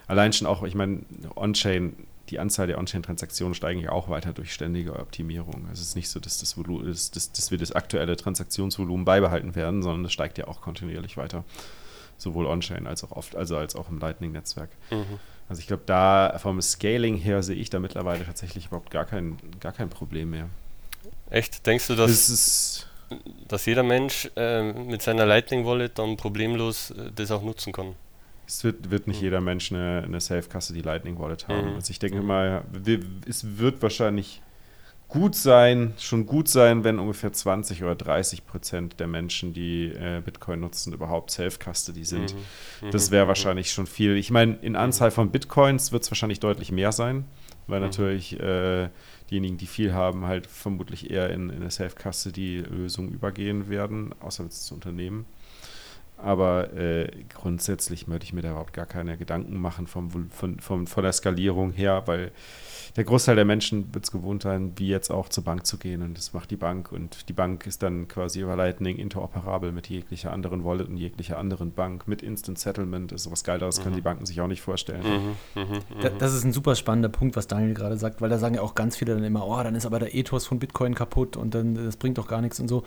allein schon auch, ich meine, On-Chain, die Anzahl der On-Chain-Transaktionen steigen ja auch weiter durch ständige Optimierung. Also es ist nicht so, dass, das Volu dass, dass, dass wir das aktuelle Transaktionsvolumen beibehalten werden, sondern das steigt ja auch kontinuierlich weiter. Sowohl On-Chain als auch oft, also als auch im Lightning-Netzwerk. Mhm. Also ich glaube, da vom Scaling her sehe ich da mittlerweile tatsächlich überhaupt gar kein, gar kein Problem mehr. Echt? Denkst du, dass ist, dass jeder Mensch äh, mit seiner Lightning Wallet dann problemlos äh, das auch nutzen kann. Es wird, wird nicht mhm. jeder Mensch eine, eine Safe-Kasse, die Lightning Wallet haben. Mhm. Also ich denke mal, es wird wahrscheinlich gut sein, schon gut sein, wenn ungefähr 20 oder 30 Prozent der Menschen, die äh, Bitcoin nutzen, überhaupt Self-Custody sind. Mhm. Das wäre mhm. wahrscheinlich schon viel. Ich meine, in Anzahl von Bitcoins wird es wahrscheinlich deutlich mehr sein, weil mhm. natürlich äh, diejenigen, die viel haben, halt vermutlich eher in, in eine Self-Custody-Lösung übergehen werden, außer das Unternehmen. Aber äh, grundsätzlich möchte ich mir da überhaupt gar keine Gedanken machen vom, von, von, von der Skalierung her, weil der Großteil der Menschen wird es gewohnt sein, wie jetzt auch zur Bank zu gehen. Und das macht die Bank. Und die Bank ist dann quasi über Lightning interoperabel mit jeglicher anderen Wallet und jeglicher anderen Bank. Mit Instant Settlement ist sowas Geileres, mhm. können die Banken sich auch nicht vorstellen. Mhm, mh, mh. Das ist ein super spannender Punkt, was Daniel gerade sagt, weil da sagen ja auch ganz viele dann immer, oh, dann ist aber der Ethos von Bitcoin kaputt und dann das bringt doch gar nichts und so.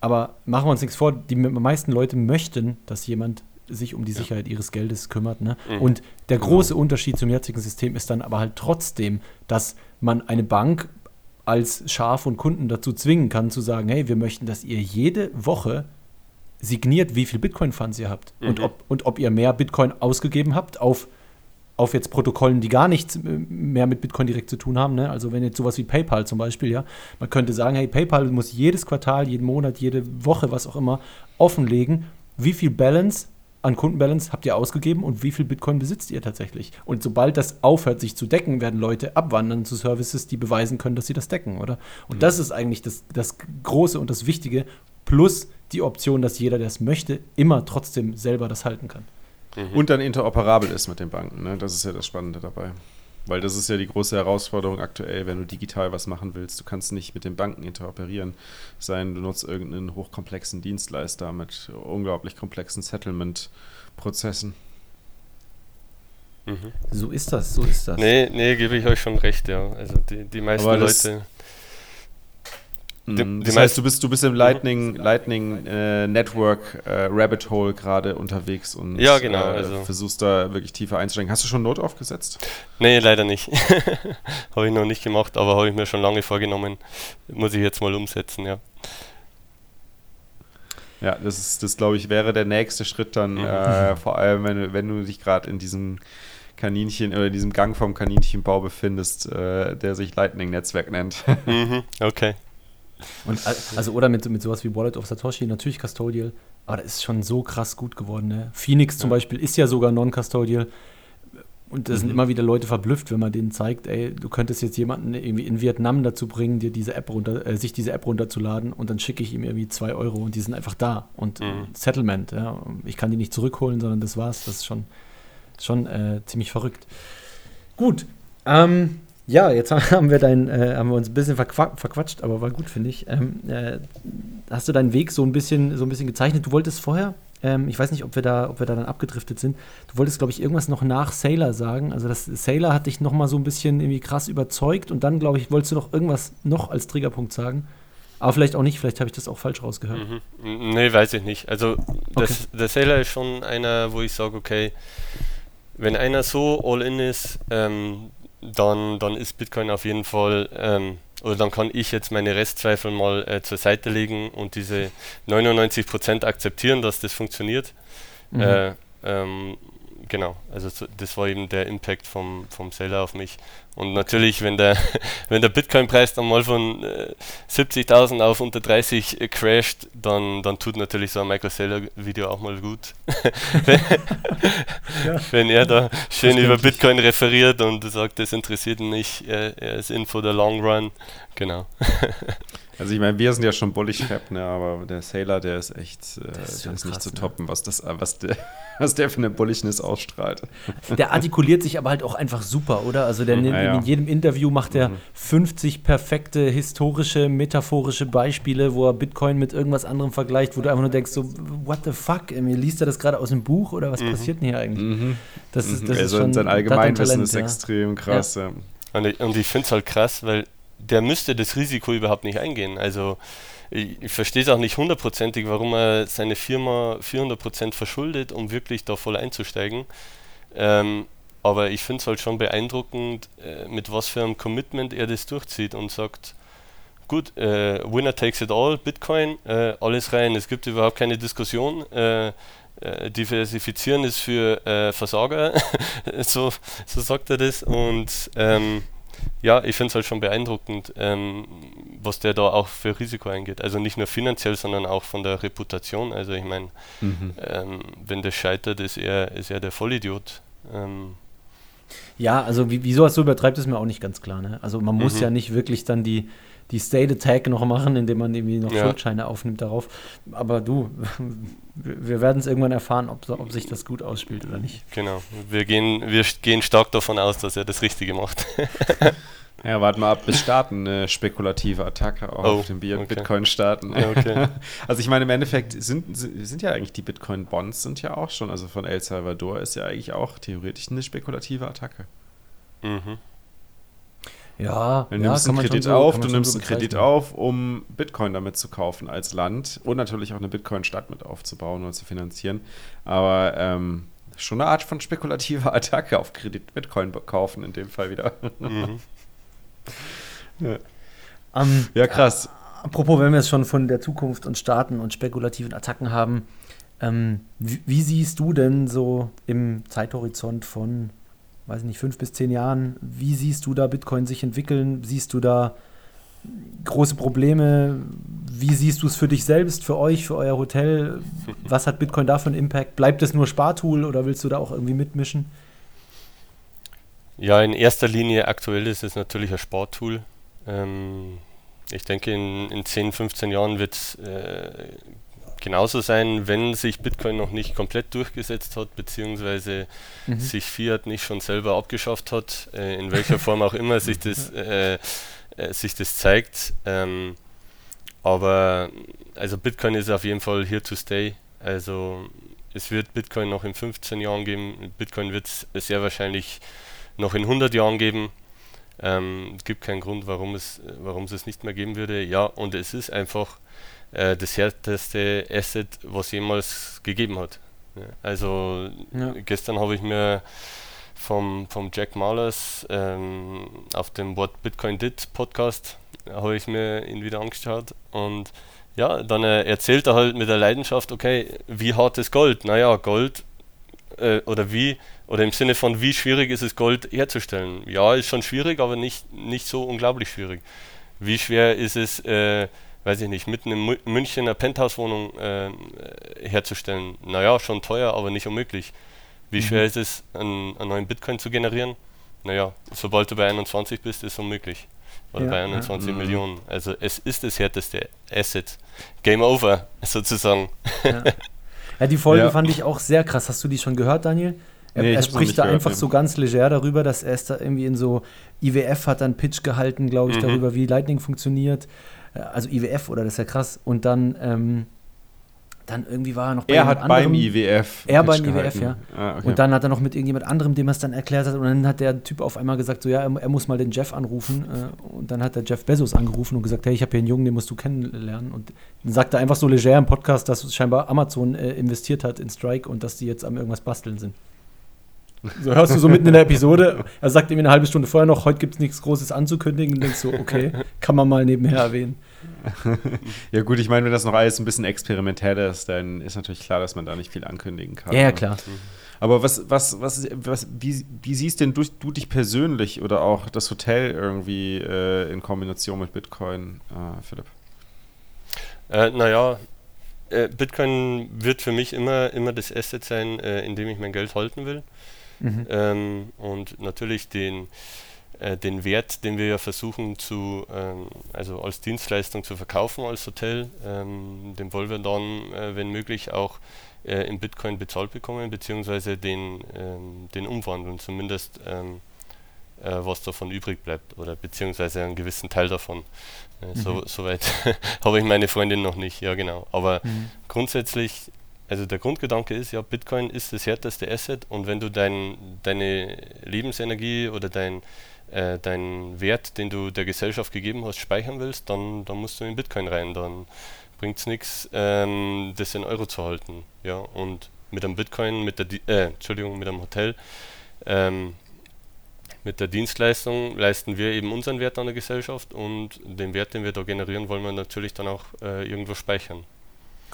Aber machen wir uns nichts vor, die meisten Leute möchten, dass jemand sich um die Sicherheit ja. ihres Geldes kümmert. Ne? Mhm. Und der genau. große Unterschied zum jetzigen System ist dann aber halt trotzdem, dass man eine Bank als Schaf und Kunden dazu zwingen kann, zu sagen, hey, wir möchten, dass ihr jede Woche signiert, wie viel Bitcoin-Funds ihr habt mhm. und, ob, und ob ihr mehr Bitcoin ausgegeben habt auf, auf jetzt Protokollen, die gar nichts mehr mit Bitcoin direkt zu tun haben. Ne? Also wenn jetzt sowas wie PayPal zum Beispiel, ja, man könnte sagen, hey, PayPal muss jedes Quartal, jeden Monat, jede Woche, was auch immer, offenlegen, wie viel Balance an Kundenbalance habt ihr ausgegeben und wie viel Bitcoin besitzt ihr tatsächlich? Und sobald das aufhört, sich zu decken, werden Leute abwandern zu Services, die beweisen können, dass sie das decken, oder? Und mhm. das ist eigentlich das, das Große und das Wichtige, plus die Option, dass jeder, der es möchte, immer trotzdem selber das halten kann. Mhm. Und dann interoperabel ist mit den Banken, ne? Das ist ja das Spannende dabei. Weil das ist ja die große Herausforderung aktuell, wenn du digital was machen willst. Du kannst nicht mit den Banken interoperieren, sein, du nutzt irgendeinen hochkomplexen Dienstleister mit unglaublich komplexen Settlement-Prozessen. Mhm. So ist das, so ist das. Nee, nee, gebe ich euch schon recht, ja. Also die, die meisten Leute die, mhm. das heißt, du bist, du bist im Lightning, Lightning äh, Network äh, Rabbit Hole gerade unterwegs und ja, genau, äh, also. versuchst da wirklich tiefer einzusteigen. Hast du schon Not aufgesetzt? Nee, leider nicht. habe ich noch nicht gemacht, aber habe ich mir schon lange vorgenommen. Muss ich jetzt mal umsetzen, ja. Ja, das ist, das glaube ich, wäre der nächste Schritt dann, mhm. äh, vor allem wenn, wenn du dich gerade in diesem Kaninchen oder diesem Gang vom Kaninchenbau befindest, äh, der sich Lightning Netzwerk nennt. Mhm, okay. Und also oder mit, mit sowas wie Wallet of Satoshi, natürlich Custodial, aber das ist schon so krass gut geworden. Ne? Phoenix zum ja. Beispiel ist ja sogar non-custodial. Und da sind mhm. immer wieder Leute verblüfft, wenn man denen zeigt, ey, du könntest jetzt jemanden irgendwie in Vietnam dazu bringen, dir diese App runter, äh, sich diese App runterzuladen und dann schicke ich ihm irgendwie zwei Euro und die sind einfach da. Und mhm. Settlement, ja. Ich kann die nicht zurückholen, sondern das war's. Das ist schon, schon äh, ziemlich verrückt. Gut. Ähm, ja, jetzt haben wir, dein, äh, haben wir uns ein bisschen verqu verquatscht, aber war gut, finde ich. Ähm, äh, hast du deinen Weg so ein bisschen, so ein bisschen gezeichnet? Du wolltest vorher, ähm, ich weiß nicht, ob wir da, ob wir da dann abgedriftet sind. Du wolltest, glaube ich, irgendwas noch nach Sailor sagen. Also das Sailor hat dich noch mal so ein bisschen irgendwie krass überzeugt und dann, glaube ich, wolltest du noch irgendwas noch als Triggerpunkt sagen. Aber vielleicht auch nicht, vielleicht habe ich das auch falsch rausgehört. Mhm. Nee, weiß ich nicht. Also das, okay. der Sailor ist schon einer, wo ich sage, okay, wenn einer so all in ist, ähm, dann, dann ist Bitcoin auf jeden Fall, ähm, oder dann kann ich jetzt meine Restzweifel mal äh, zur Seite legen und diese 99% akzeptieren, dass das funktioniert. Mhm. Äh, ähm, genau, also das war eben der Impact vom, vom Seller auf mich. Und natürlich, wenn der, wenn der Bitcoin-Preis dann mal von äh, 70.000 auf unter 30 äh, crasht, dann, dann tut natürlich so ein Michael Saylor-Video auch mal gut. wenn, ja. wenn, er da schön über Bitcoin referiert und sagt, das interessiert ihn nicht, er, er ist in for the long run. Genau. Also ich meine, wir sind ja schon bullig Cap, ne, aber der Sailor, der ist echt, äh, der ist, der ist krass, nicht zu ne? toppen, was, das, was, der, was der für eine Bullishness ausstrahlt. Der artikuliert sich aber halt auch einfach super, oder? Also der mhm. nimmt, ja, in jedem Interview macht er mhm. 50 perfekte historische, metaphorische Beispiele, wo er Bitcoin mit irgendwas anderem vergleicht, wo du einfach nur denkst, so, what the fuck? Mir liest er das gerade aus dem Buch oder was mhm. passiert denn hier eigentlich? Mhm. Das ist, das also ist schon, sein Allgemeinwissen ist ja. extrem krass. Ja. Und ich, und ich finde es halt krass, weil der müsste das Risiko überhaupt nicht eingehen. Also ich, verstehe es auch nicht hundertprozentig, warum er seine Firma 400% verschuldet, um wirklich da voll einzusteigen. Ähm, aber ich finde es halt schon beeindruckend, äh, mit was für einem Commitment er das durchzieht und sagt, gut, äh, Winner takes it all, Bitcoin, äh, alles rein, es gibt überhaupt keine Diskussion. Äh, äh diversifizieren ist für äh, Versager, so, so sagt er das. Und ähm, ja, ich finde es halt schon beeindruckend, ähm, was der da auch für Risiko eingeht. Also nicht nur finanziell, sondern auch von der Reputation. Also ich meine, mhm. ähm, wenn das scheitert, ist er, ist er der Vollidiot. Ähm, ja, also wie, wieso es so übertreibt, ist mir auch nicht ganz klar. Ne? Also man muss mhm. ja nicht wirklich dann die, die State Attack noch machen, indem man irgendwie noch ja. Schuldscheine aufnimmt darauf. Aber du, wir werden es irgendwann erfahren, ob, ob sich das gut ausspielt oder nicht. Genau, wir gehen, wir gehen stark davon aus, dass er das Richtige macht. Ja, warten wir ab, bis starten eine spekulative Attacke auch oh, auf den okay. Bitcoin starten. Ja, okay. also ich meine, im Endeffekt sind, sind ja eigentlich die Bitcoin-Bonds sind ja auch schon, also von El Salvador ist ja eigentlich auch theoretisch eine spekulative Attacke. Mhm. Ja, du nimmst ja, einen Kredit so, auf, du nimmst so einen Kredit auf, um Bitcoin damit zu kaufen als Land und natürlich auch eine Bitcoin-Stadt mit aufzubauen oder zu finanzieren. Aber ähm, schon eine Art von spekulativer Attacke auf Kredit Bitcoin kaufen in dem Fall wieder. Mhm. Ja. Um, ähm, ja, krass. Apropos, wenn wir es schon von der Zukunft und Staaten und spekulativen Attacken haben, ähm, wie, wie, siehst du denn so im Zeithorizont von, weiß ich nicht, fünf bis zehn Jahren, wie siehst du da Bitcoin sich entwickeln? Siehst du da große Probleme? Wie siehst du es für dich selbst, für euch, für euer Hotel? Was hat Bitcoin da für einen Impact? Bleibt es nur Spartool oder willst du da auch irgendwie mitmischen? Ja, in erster Linie aktuell ist es natürlich ein Sporttool. Ähm, ich denke, in, in 10, 15 Jahren wird es äh, genauso sein, wenn sich Bitcoin noch nicht komplett durchgesetzt hat, beziehungsweise mhm. sich Fiat nicht schon selber abgeschafft hat, äh, in welcher Form auch immer sich das, äh, äh, sich das zeigt. Ähm, aber also Bitcoin ist auf jeden Fall here to stay. Also es wird Bitcoin noch in 15 Jahren geben. Bitcoin wird es sehr wahrscheinlich noch in 100 Jahren geben. Ähm, es gibt keinen Grund, warum es, warum es es nicht mehr geben würde. Ja, und es ist einfach äh, das härteste Asset, was jemals gegeben hat. Ja, also ja. gestern habe ich mir vom, vom Jack Malers ähm, auf dem What Bitcoin Did Podcast habe ich mir ihn wieder angeschaut und ja, dann äh, erzählt er halt mit der Leidenschaft, okay, wie hart ist Gold? Naja, Gold äh, oder wie oder im Sinne von, wie schwierig ist es, Gold herzustellen? Ja, ist schon schwierig, aber nicht, nicht so unglaublich schwierig. Wie schwer ist es, äh, weiß ich nicht, mitten in München eine Penthouse-Wohnung äh, herzustellen? Naja, schon teuer, aber nicht unmöglich. Wie mhm. schwer ist es, einen, einen, neuen Bitcoin zu generieren? Naja, sobald du bei 21 bist, ist es unmöglich. Oder ja, bei 21 ja. Mhm. Millionen. Also es ist das härteste Asset. Game over, sozusagen. Ja, ja die Folge fand ich auch sehr krass. Hast du die schon gehört, Daniel? Er, nee, er spricht da gehört, einfach nee. so ganz leger darüber, dass er es da irgendwie in so IWF hat dann Pitch gehalten, glaube ich, mhm. darüber, wie Lightning funktioniert. Äh, also IWF, oder das ist ja krass. Und dann, ähm, dann irgendwie war er noch bei Er hat anderen, beim IWF. Er beim IWF, ja. Ah, okay. Und dann hat er noch mit irgendjemand anderem, dem er es dann erklärt hat. Und dann hat der Typ auf einmal gesagt, so ja, er, er muss mal den Jeff anrufen. Äh, und dann hat der Jeff Bezos angerufen und gesagt, hey, ich habe hier einen Jungen, den musst du kennenlernen. Und dann sagt er einfach so leger im Podcast, dass scheinbar Amazon äh, investiert hat in Strike und dass die jetzt am irgendwas basteln sind. So hörst du so mitten in der Episode, er sagt ihm eine halbe Stunde vorher noch, heute gibt es nichts Großes anzukündigen und denkst so, okay, kann man mal nebenher erwähnen. ja gut, ich meine, wenn das noch alles ein bisschen experimentell ist, dann ist natürlich klar, dass man da nicht viel ankündigen kann. Ja, ja klar. Aber was, was, was, was wie, wie siehst denn du, du dich persönlich oder auch das Hotel irgendwie äh, in Kombination mit Bitcoin, äh, Philipp? Äh, naja, äh, Bitcoin wird für mich immer, immer das Asset sein, äh, in dem ich mein Geld halten will. Mhm. Ähm, und natürlich den, äh, den Wert, den wir ja versuchen zu, ähm, also als Dienstleistung zu verkaufen als Hotel, ähm, den wollen wir dann, äh, wenn möglich, auch äh, in Bitcoin bezahlt bekommen, beziehungsweise den, ähm, den umwandeln, zumindest ähm, äh, was davon übrig bleibt oder beziehungsweise einen gewissen Teil davon. Äh, mhm. So, Soweit habe ich meine Freundin noch nicht, ja genau. Aber mhm. grundsätzlich also der Grundgedanke ist ja, Bitcoin ist das härteste Asset und wenn du dein, deine Lebensenergie oder dein, äh, deinen Wert, den du der Gesellschaft gegeben hast, speichern willst, dann, dann musst du in Bitcoin rein. Dann bringt es nichts, ähm, das in Euro zu halten. Ja, und mit einem Bitcoin, mit der, äh, Entschuldigung, mit einem Hotel, ähm, mit der Dienstleistung leisten wir eben unseren Wert an der Gesellschaft und den Wert, den wir da generieren, wollen wir natürlich dann auch äh, irgendwo speichern.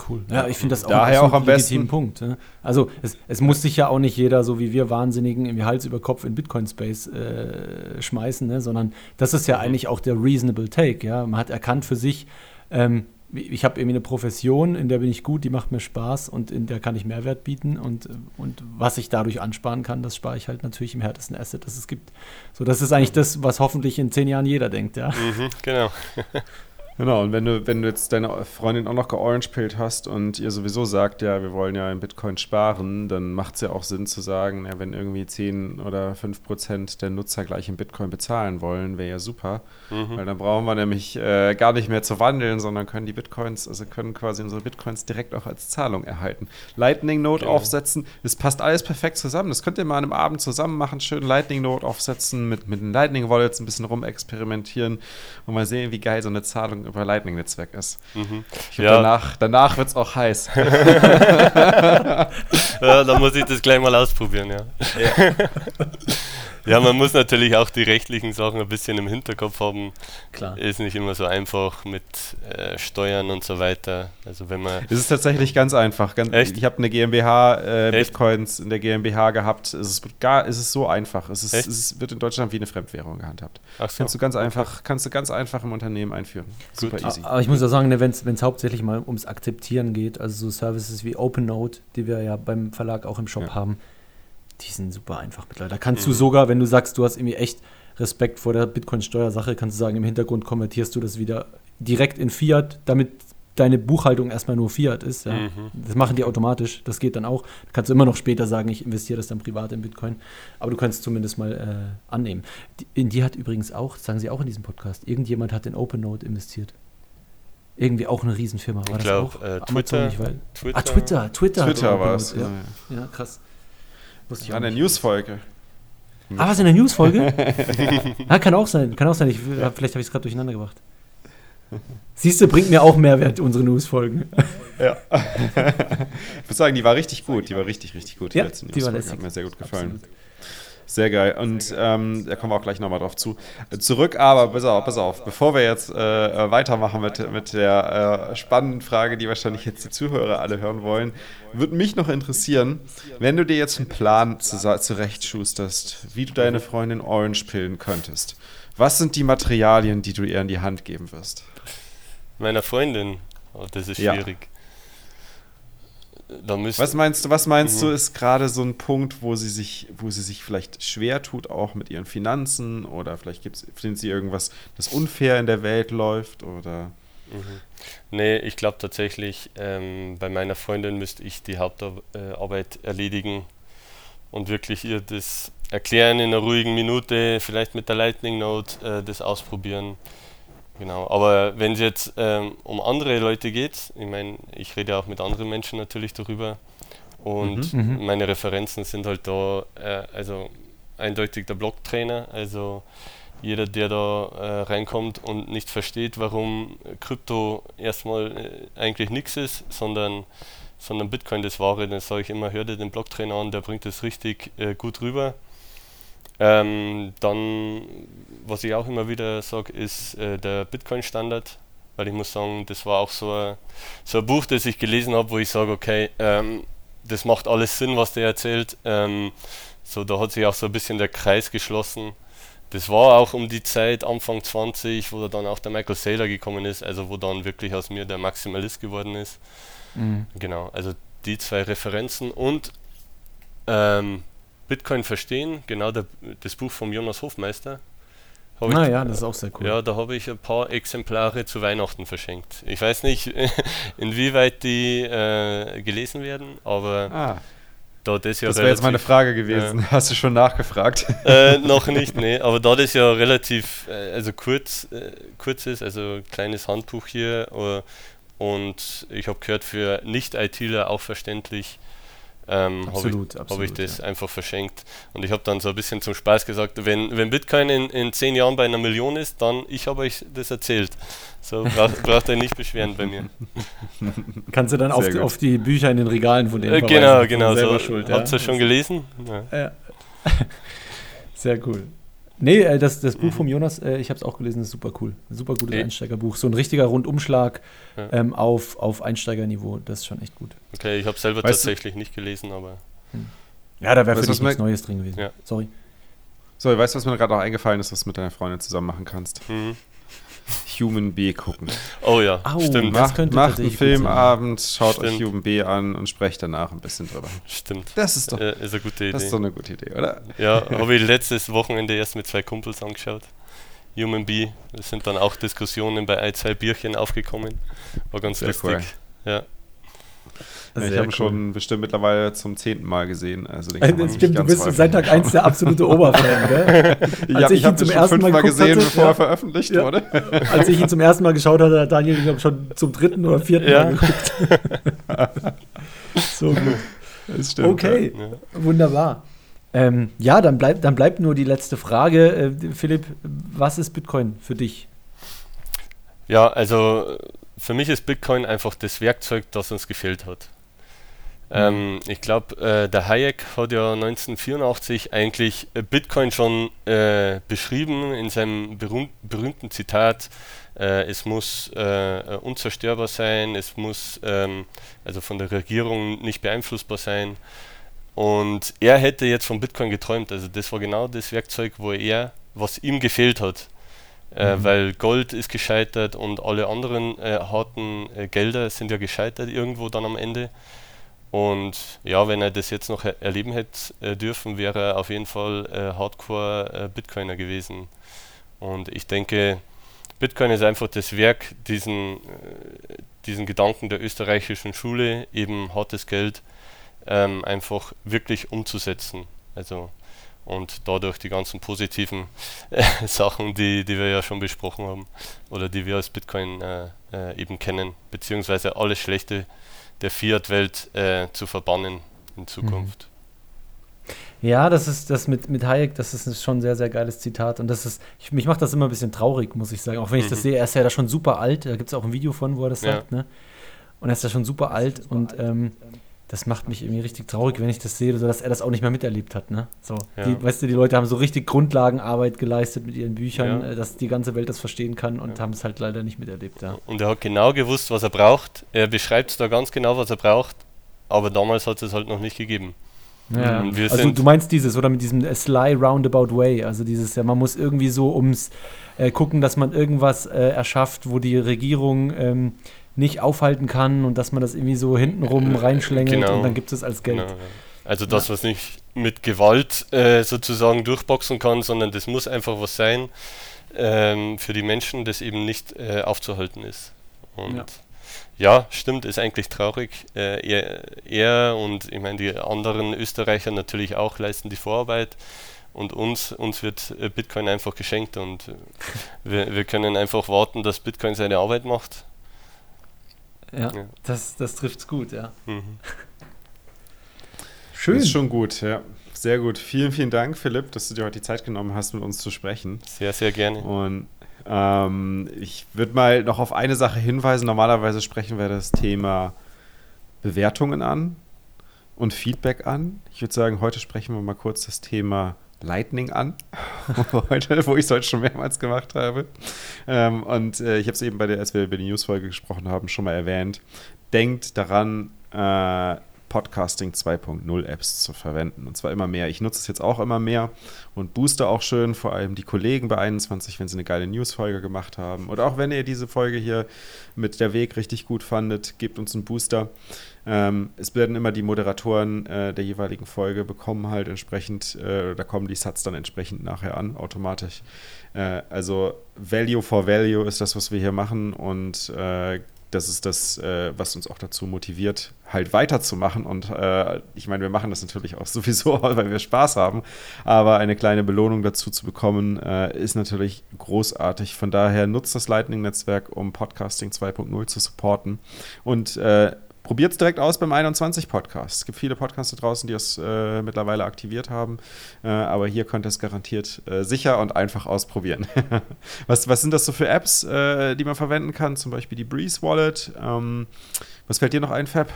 Cool. Ja, ich finde das auch, Daher auch am besten. Punkt. Ne? Also es, es, muss sich ja auch nicht jeder, so wie wir Wahnsinnigen, irgendwie Hals über Kopf in Bitcoin-Space äh, schmeißen, ne? sondern das ist ja eigentlich auch der reasonable take. Ja? Man hat erkannt für sich, ähm, ich habe irgendwie eine Profession, in der bin ich gut, die macht mir Spaß und in der kann ich Mehrwert bieten und, und was ich dadurch ansparen kann, das spare ich halt natürlich im härtesten Asset, das es gibt. So, das ist eigentlich das, was hoffentlich in zehn Jahren jeder denkt, ja. Mhm, genau. Genau, und wenn du, wenn du jetzt deine Freundin auch noch georange-pillt hast und ihr sowieso sagt, ja, wir wollen ja in Bitcoin sparen, dann macht es ja auch Sinn zu sagen, ja, wenn irgendwie 10 oder 5 Prozent der Nutzer gleich in Bitcoin bezahlen wollen, wäre ja super. Mhm. Weil dann brauchen wir nämlich äh, gar nicht mehr zu wandeln, sondern können die Bitcoins, also können quasi unsere Bitcoins direkt auch als Zahlung erhalten. Lightning Note genau. aufsetzen, es passt alles perfekt zusammen. Das könnt ihr mal an einem Abend zusammen machen, schön Lightning Note aufsetzen, mit, mit den Lightning Wallets ein bisschen rumexperimentieren und mal sehen, wie geil so eine Zahlung über Lightning-Netzwerk ist. Mhm. Ja. Danach, danach wird es auch heiß. ja, dann muss ich das gleich mal ausprobieren, ja. ja. Ja, man muss natürlich auch die rechtlichen Sachen ein bisschen im Hinterkopf haben. Klar. Ist nicht immer so einfach mit äh, Steuern und so weiter. Also wenn man. Es ist tatsächlich ganz einfach. Ganz, ich habe eine GmbH, äh, Bitcoins in der GmbH gehabt. Es ist, gar, es ist so einfach. Es, ist, es wird in Deutschland wie eine Fremdwährung gehandhabt. Ach so. Kannst du ganz einfach, kannst du ganz einfach im Unternehmen einführen. Super easy. Aber ich muss ja sagen, ne, wenn es hauptsächlich mal ums Akzeptieren geht, also so Services wie OpenNote, die wir ja beim Verlag auch im Shop ja. haben die sind super einfach mittlerweile. Da kannst mhm. du sogar, wenn du sagst, du hast irgendwie echt Respekt vor der Bitcoin-Steuersache, kannst du sagen, im Hintergrund konvertierst du das wieder direkt in Fiat, damit deine Buchhaltung erstmal nur Fiat ist. Ja. Mhm. Das machen die automatisch, das geht dann auch. Da kannst du immer noch später sagen, ich investiere das dann privat in Bitcoin. Aber du kannst es zumindest mal äh, annehmen. Die, in die hat übrigens auch, sagen sie auch in diesem Podcast, irgendjemand hat in OpenNote investiert. Irgendwie auch eine Riesenfirma. War ich glaube, äh, Twitter, Twitter. Ah, Twitter. Twitter, Twitter war es. Ja. ja, krass. Wusste ich An der Newsfolge. Ah, was in der Newsfolge? ah, kann auch sein, kann auch sein. Ich, vielleicht habe ich es gerade durcheinander gebracht. Siehst du, bringt mir auch Mehrwert, unsere Newsfolgen. ja. ich muss sagen, die war richtig gut. Die war richtig, richtig gut. Die ja, letzte die war Hat mir sehr gut gefallen. Absolut. Sehr geil. Und ähm, da kommen wir auch gleich nochmal drauf zu. Zurück, aber pass auf, pass auf. Bevor wir jetzt äh, weitermachen mit, mit der äh, spannenden Frage, die wahrscheinlich jetzt die Zuhörer alle hören wollen, würde mich noch interessieren, wenn du dir jetzt einen Plan zurechtschusterst, wie du deine Freundin Orange pillen könntest. Was sind die Materialien, die du ihr in die Hand geben wirst? Meiner Freundin. Oh, das ist schwierig. Ja was meinst du, was meinst mhm. du, ist gerade so ein Punkt, wo sie sich, wo sie sich vielleicht schwer tut, auch mit ihren Finanzen oder vielleicht gibt's, findet sie irgendwas, das unfair in der Welt läuft oder? Mhm. Nee, ich glaube tatsächlich, ähm, bei meiner Freundin müsste ich die Hauptarbeit erledigen und wirklich ihr das erklären in einer ruhigen Minute, vielleicht mit der Lightning Note äh, das ausprobieren. Genau, aber wenn es jetzt ähm, um andere Leute geht, ich meine, ich rede auch mit anderen Menschen natürlich darüber und mhm, mhm. meine Referenzen sind halt da, äh, also eindeutig der Blocktrainer, also jeder, der da äh, reinkommt und nicht versteht, warum Krypto erstmal äh, eigentlich nichts ist, sondern, sondern Bitcoin das Wahre, dann sage ich immer, hör dir den Blocktrainer an, der bringt das richtig äh, gut rüber. Ähm, dann, was ich auch immer wieder sage, ist äh, der Bitcoin-Standard, weil ich muss sagen, das war auch so ein, so ein Buch, das ich gelesen habe, wo ich sage, okay, ähm, das macht alles Sinn, was der erzählt. Ähm, so, da hat sich auch so ein bisschen der Kreis geschlossen. Das war auch um die Zeit, Anfang 20, wo dann auch der Michael Saylor gekommen ist, also wo dann wirklich aus mir der Maximalist geworden ist. Mhm. Genau, also die zwei Referenzen und ähm, Bitcoin verstehen, genau der, das Buch von Jonas Hofmeister. Ah ich, ja, das ist auch sehr cool. Ja, da habe ich ein paar Exemplare zu Weihnachten verschenkt. Ich weiß nicht, inwieweit die äh, gelesen werden, aber ah, da das ja Das wäre jetzt meine Frage gewesen. Äh, Hast du schon nachgefragt? Äh, noch nicht, nee. Aber da das ja relativ äh, also kurz, äh, kurz ist, also kleines Handbuch hier äh, und ich habe gehört, für Nicht-ITler auch verständlich, ähm, habe ich, hab ich, das ja. einfach verschenkt. Und ich habe dann so ein bisschen zum Spaß gesagt, wenn, wenn Bitcoin in, in zehn Jahren bei einer Million ist, dann ich habe euch das erzählt. So braucht, braucht ihr nicht beschweren bei mir. Kannst du dann auf die, auf die, Bücher in den Regalen von denen äh, Genau, genau. So, schuld, ja? Habt ihr schon gelesen? Ja. ja. Sehr cool. Nee, äh, das, das Buch mhm. vom Jonas, äh, ich habe es auch gelesen, ist super cool. Super gutes Ey. Einsteigerbuch. So ein richtiger Rundumschlag ja. ähm, auf, auf Einsteigerniveau. Das ist schon echt gut. Okay, ich habe selber weißt tatsächlich du? nicht gelesen, aber. Hm. Ja, da wäre für dich nichts Neues drin gewesen. Ja. Sorry. So, weißt du, was mir gerade auch eingefallen ist, was du mit deiner Freundin zusammen machen kannst? Mhm. Human B gucken. Oh ja, Au, stimmt. Macht, macht einen Filmabend, schaut stimmt. euch Human B an und sprecht danach ein bisschen drüber. Stimmt. Das ist doch ist eine gute Idee. Das ist doch eine gute Idee, oder? Ja, habe ich letztes Wochenende erst mit zwei Kumpels angeschaut. Human B. Es sind dann auch Diskussionen bei ein, zwei Bierchen aufgekommen. War ganz Sehr lustig. Cool. Ja. Ja, ich habe cool. schon bestimmt mittlerweile zum zehnten Mal gesehen. Also den kann das stimmt, du bist seit Tag 1 der absolute Oberfan, gell? Als ich, ich ihn zum ersten Mal, mal gesehen, hatte, bevor ja. er veröffentlicht ja. wurde. Als ich ihn zum ersten Mal geschaut hatte, hat Daniel, ich glaube, schon zum dritten oder vierten Mal geguckt. so gut. Das stimmt, okay, wunderbar. Ähm, ja, dann, bleib, dann bleibt nur die letzte Frage. Äh, Philipp, was ist Bitcoin für dich? Ja, also für mich ist Bitcoin einfach das Werkzeug, das uns gefehlt hat. Ähm, ich glaube, äh, der Hayek hat ja 1984 eigentlich äh, Bitcoin schon äh, beschrieben in seinem berühmt, berühmten Zitat. Äh, es muss äh, äh, unzerstörbar sein, es muss ähm, also von der Regierung nicht beeinflussbar sein. Und er hätte jetzt von Bitcoin geträumt. Also das war genau das Werkzeug, wo er, was ihm gefehlt hat. Mhm. weil Gold ist gescheitert und alle anderen harten Gelder sind ja gescheitert irgendwo dann am Ende. Und ja, wenn er das jetzt noch erleben hätte äh, dürfen, wäre er auf jeden Fall äh, Hardcore-Bitcoiner äh, gewesen. Und ich denke, Bitcoin ist einfach das Werk, diesen, äh, diesen Gedanken der österreichischen Schule, eben hartes Geld, ähm, einfach wirklich umzusetzen. Also und dadurch die ganzen positiven äh, Sachen, die, die wir ja schon besprochen haben oder die wir als Bitcoin äh, äh, eben kennen, beziehungsweise alles Schlechte der Fiat-Welt äh, zu verbannen in Zukunft. Ja, das ist das mit, mit Hayek, das ist schon ein sehr, sehr geiles Zitat. Und das ist, ich, mich macht das immer ein bisschen traurig, muss ich sagen. Auch wenn ich mhm. das sehe, er ist ja da schon super alt. Da gibt es auch ein Video von, wo er das ja. sagt. Ne? Und er ist da schon super alt. Und ähm, das macht mich irgendwie richtig traurig, wenn ich das sehe, so dass er das auch nicht mehr miterlebt hat. Ne? So, ja. die, weißt du, die Leute haben so richtig Grundlagenarbeit geleistet mit ihren Büchern, ja. Äh, dass die ganze Welt das verstehen kann und ja. haben es halt leider nicht miterlebt. Ja. Und er hat genau gewusst, was er braucht. Er beschreibt da ganz genau, was er braucht, aber damals hat es halt noch nicht gegeben. Ja. also du meinst dieses, oder mit diesem Sly Roundabout Way, also dieses, ja, man muss irgendwie so ums äh, gucken, dass man irgendwas äh, erschafft, wo die Regierung ähm, nicht aufhalten kann und dass man das irgendwie so hintenrum äh, reinschlängelt genau. und dann gibt es als Geld. Genau, Also das, ja. was nicht mit Gewalt äh, sozusagen durchboxen kann, sondern das muss einfach was sein ähm, für die Menschen, das eben nicht äh, aufzuhalten ist. Und ja. ja. stimmt, ist eigentlich traurig. Äh, er, er, und ich meine die anderen Österreicher natürlich auch leisten die Vorarbeit und uns, uns wird äh, Bitcoin einfach geschenkt und äh, wir, wir können einfach warten, dass Bitcoin seine Arbeit macht ja, ja. Das, das trifft's gut, ja. Mhm. Schön. Das ist schon gut, ja. Sehr gut. Vielen, vielen Dank, Philipp, dass du dir heute die Zeit genommen hast, mit uns zu sprechen. Sehr, sehr gerne. Und ähm, ich würde mal noch auf eine Sache hinweisen. Normalerweise sprechen wir das Thema Bewertungen an und Feedback an. Ich würde sagen, heute sprechen wir mal kurz das Thema Lightning an, heute, wo ich es heute schon mehrmals gemacht habe. Ähm, und äh, ich habe es eben bei der, als wir über die Newsfolge gesprochen haben, schon mal erwähnt. Denkt daran, äh, Podcasting 2.0 Apps zu verwenden. Und zwar immer mehr. Ich nutze es jetzt auch immer mehr und booste auch schön, vor allem die Kollegen bei 21, wenn sie eine geile News-Folge gemacht haben. Und auch wenn ihr diese Folge hier mit der Weg richtig gut fandet, gebt uns einen Booster. Ähm, es werden immer die Moderatoren äh, der jeweiligen Folge bekommen halt entsprechend, äh, da kommen die Sats dann entsprechend nachher an, automatisch. Äh, also Value for Value ist das, was wir hier machen und äh, das ist das, äh, was uns auch dazu motiviert, halt weiterzumachen. Und äh, ich meine, wir machen das natürlich auch sowieso, weil wir Spaß haben. Aber eine kleine Belohnung dazu zu bekommen, äh, ist natürlich großartig. Von daher nutzt das Lightning-Netzwerk, um Podcasting 2.0 zu supporten. Und äh, Probiert es direkt aus beim 21 Podcast. Es gibt viele Podcasts draußen, die es äh, mittlerweile aktiviert haben. Äh, aber hier könnt ihr es garantiert äh, sicher und einfach ausprobieren. was, was sind das so für Apps, äh, die man verwenden kann? Zum Beispiel die Breeze Wallet. Ähm, was fällt dir noch ein, Fab?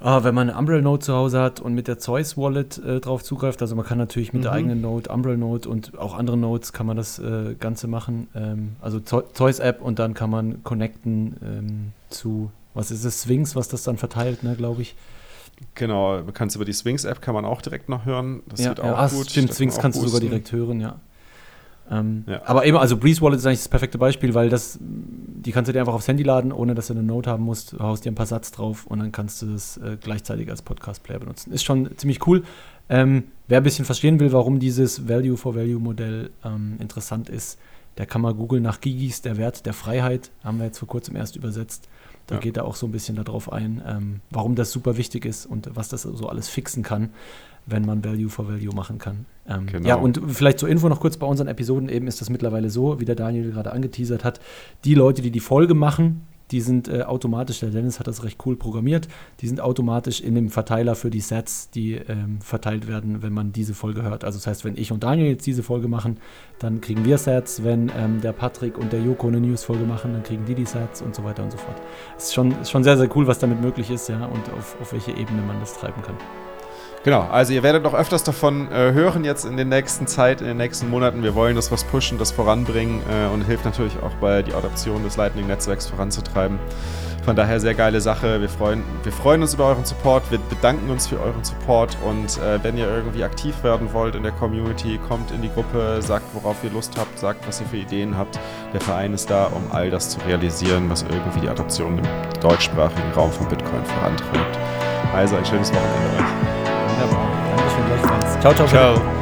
Oh, wenn man eine Umbrel Note zu Hause hat und mit der Zeus Wallet äh, drauf zugreift, also man kann natürlich mit mhm. der eigenen Note, Umbrel Note und auch andere Notes kann man das äh, Ganze machen. Ähm, also Zeus App und dann kann man connecten ähm, zu, was ist es, Swings, was das dann verteilt, ne, glaube ich. Genau, man kann es über die Swings App kann man auch direkt noch hören. Das ja, wird auch ja, ah, gut. Stimmt, Swings kannst du sogar direkt hören, ja. Ähm, ja. Aber eben, also Breeze Wallet ist eigentlich das perfekte Beispiel, weil das, die kannst du dir einfach aufs Handy laden, ohne dass du eine Note haben musst, du haust dir ein paar Satz drauf und dann kannst du das äh, gleichzeitig als Podcast-Player benutzen. Ist schon ziemlich cool. Ähm, wer ein bisschen verstehen will, warum dieses Value-for-Value-Modell ähm, interessant ist, der kann mal googeln nach Gigis, der Wert der Freiheit, haben wir jetzt vor kurzem erst übersetzt. Da ja. geht er auch so ein bisschen darauf ein, ähm, warum das super wichtig ist und was das so alles fixen kann wenn man Value for Value machen kann. Ähm, genau. Ja, und vielleicht zur Info noch kurz bei unseren Episoden eben ist das mittlerweile so, wie der Daniel gerade angeteasert hat, die Leute, die die Folge machen, die sind äh, automatisch, der Dennis hat das recht cool programmiert, die sind automatisch in dem Verteiler für die Sets, die ähm, verteilt werden, wenn man diese Folge hört. Also das heißt, wenn ich und Daniel jetzt diese Folge machen, dann kriegen wir Sets, wenn ähm, der Patrick und der Joko eine News-Folge machen, dann kriegen die die Sets und so weiter und so fort. Es ist schon, ist schon sehr, sehr cool, was damit möglich ist, ja, und auf, auf welche Ebene man das treiben kann. Genau, also ihr werdet noch öfters davon äh, hören jetzt in den nächsten Zeit, in den nächsten Monaten. Wir wollen das was pushen, das voranbringen äh, und hilft natürlich auch bei die Adaption des Lightning-Netzwerks voranzutreiben. Von daher sehr geile Sache. Wir freuen, wir freuen uns über euren Support. Wir bedanken uns für euren Support. Und äh, wenn ihr irgendwie aktiv werden wollt in der Community, kommt in die Gruppe, sagt, worauf ihr Lust habt, sagt, was ihr für Ideen habt. Der Verein ist da, um all das zu realisieren, was irgendwie die Adoption im deutschsprachigen Raum von Bitcoin vorantreibt. Also ein schönes Wochenende euch. Ciao ciao. ciao.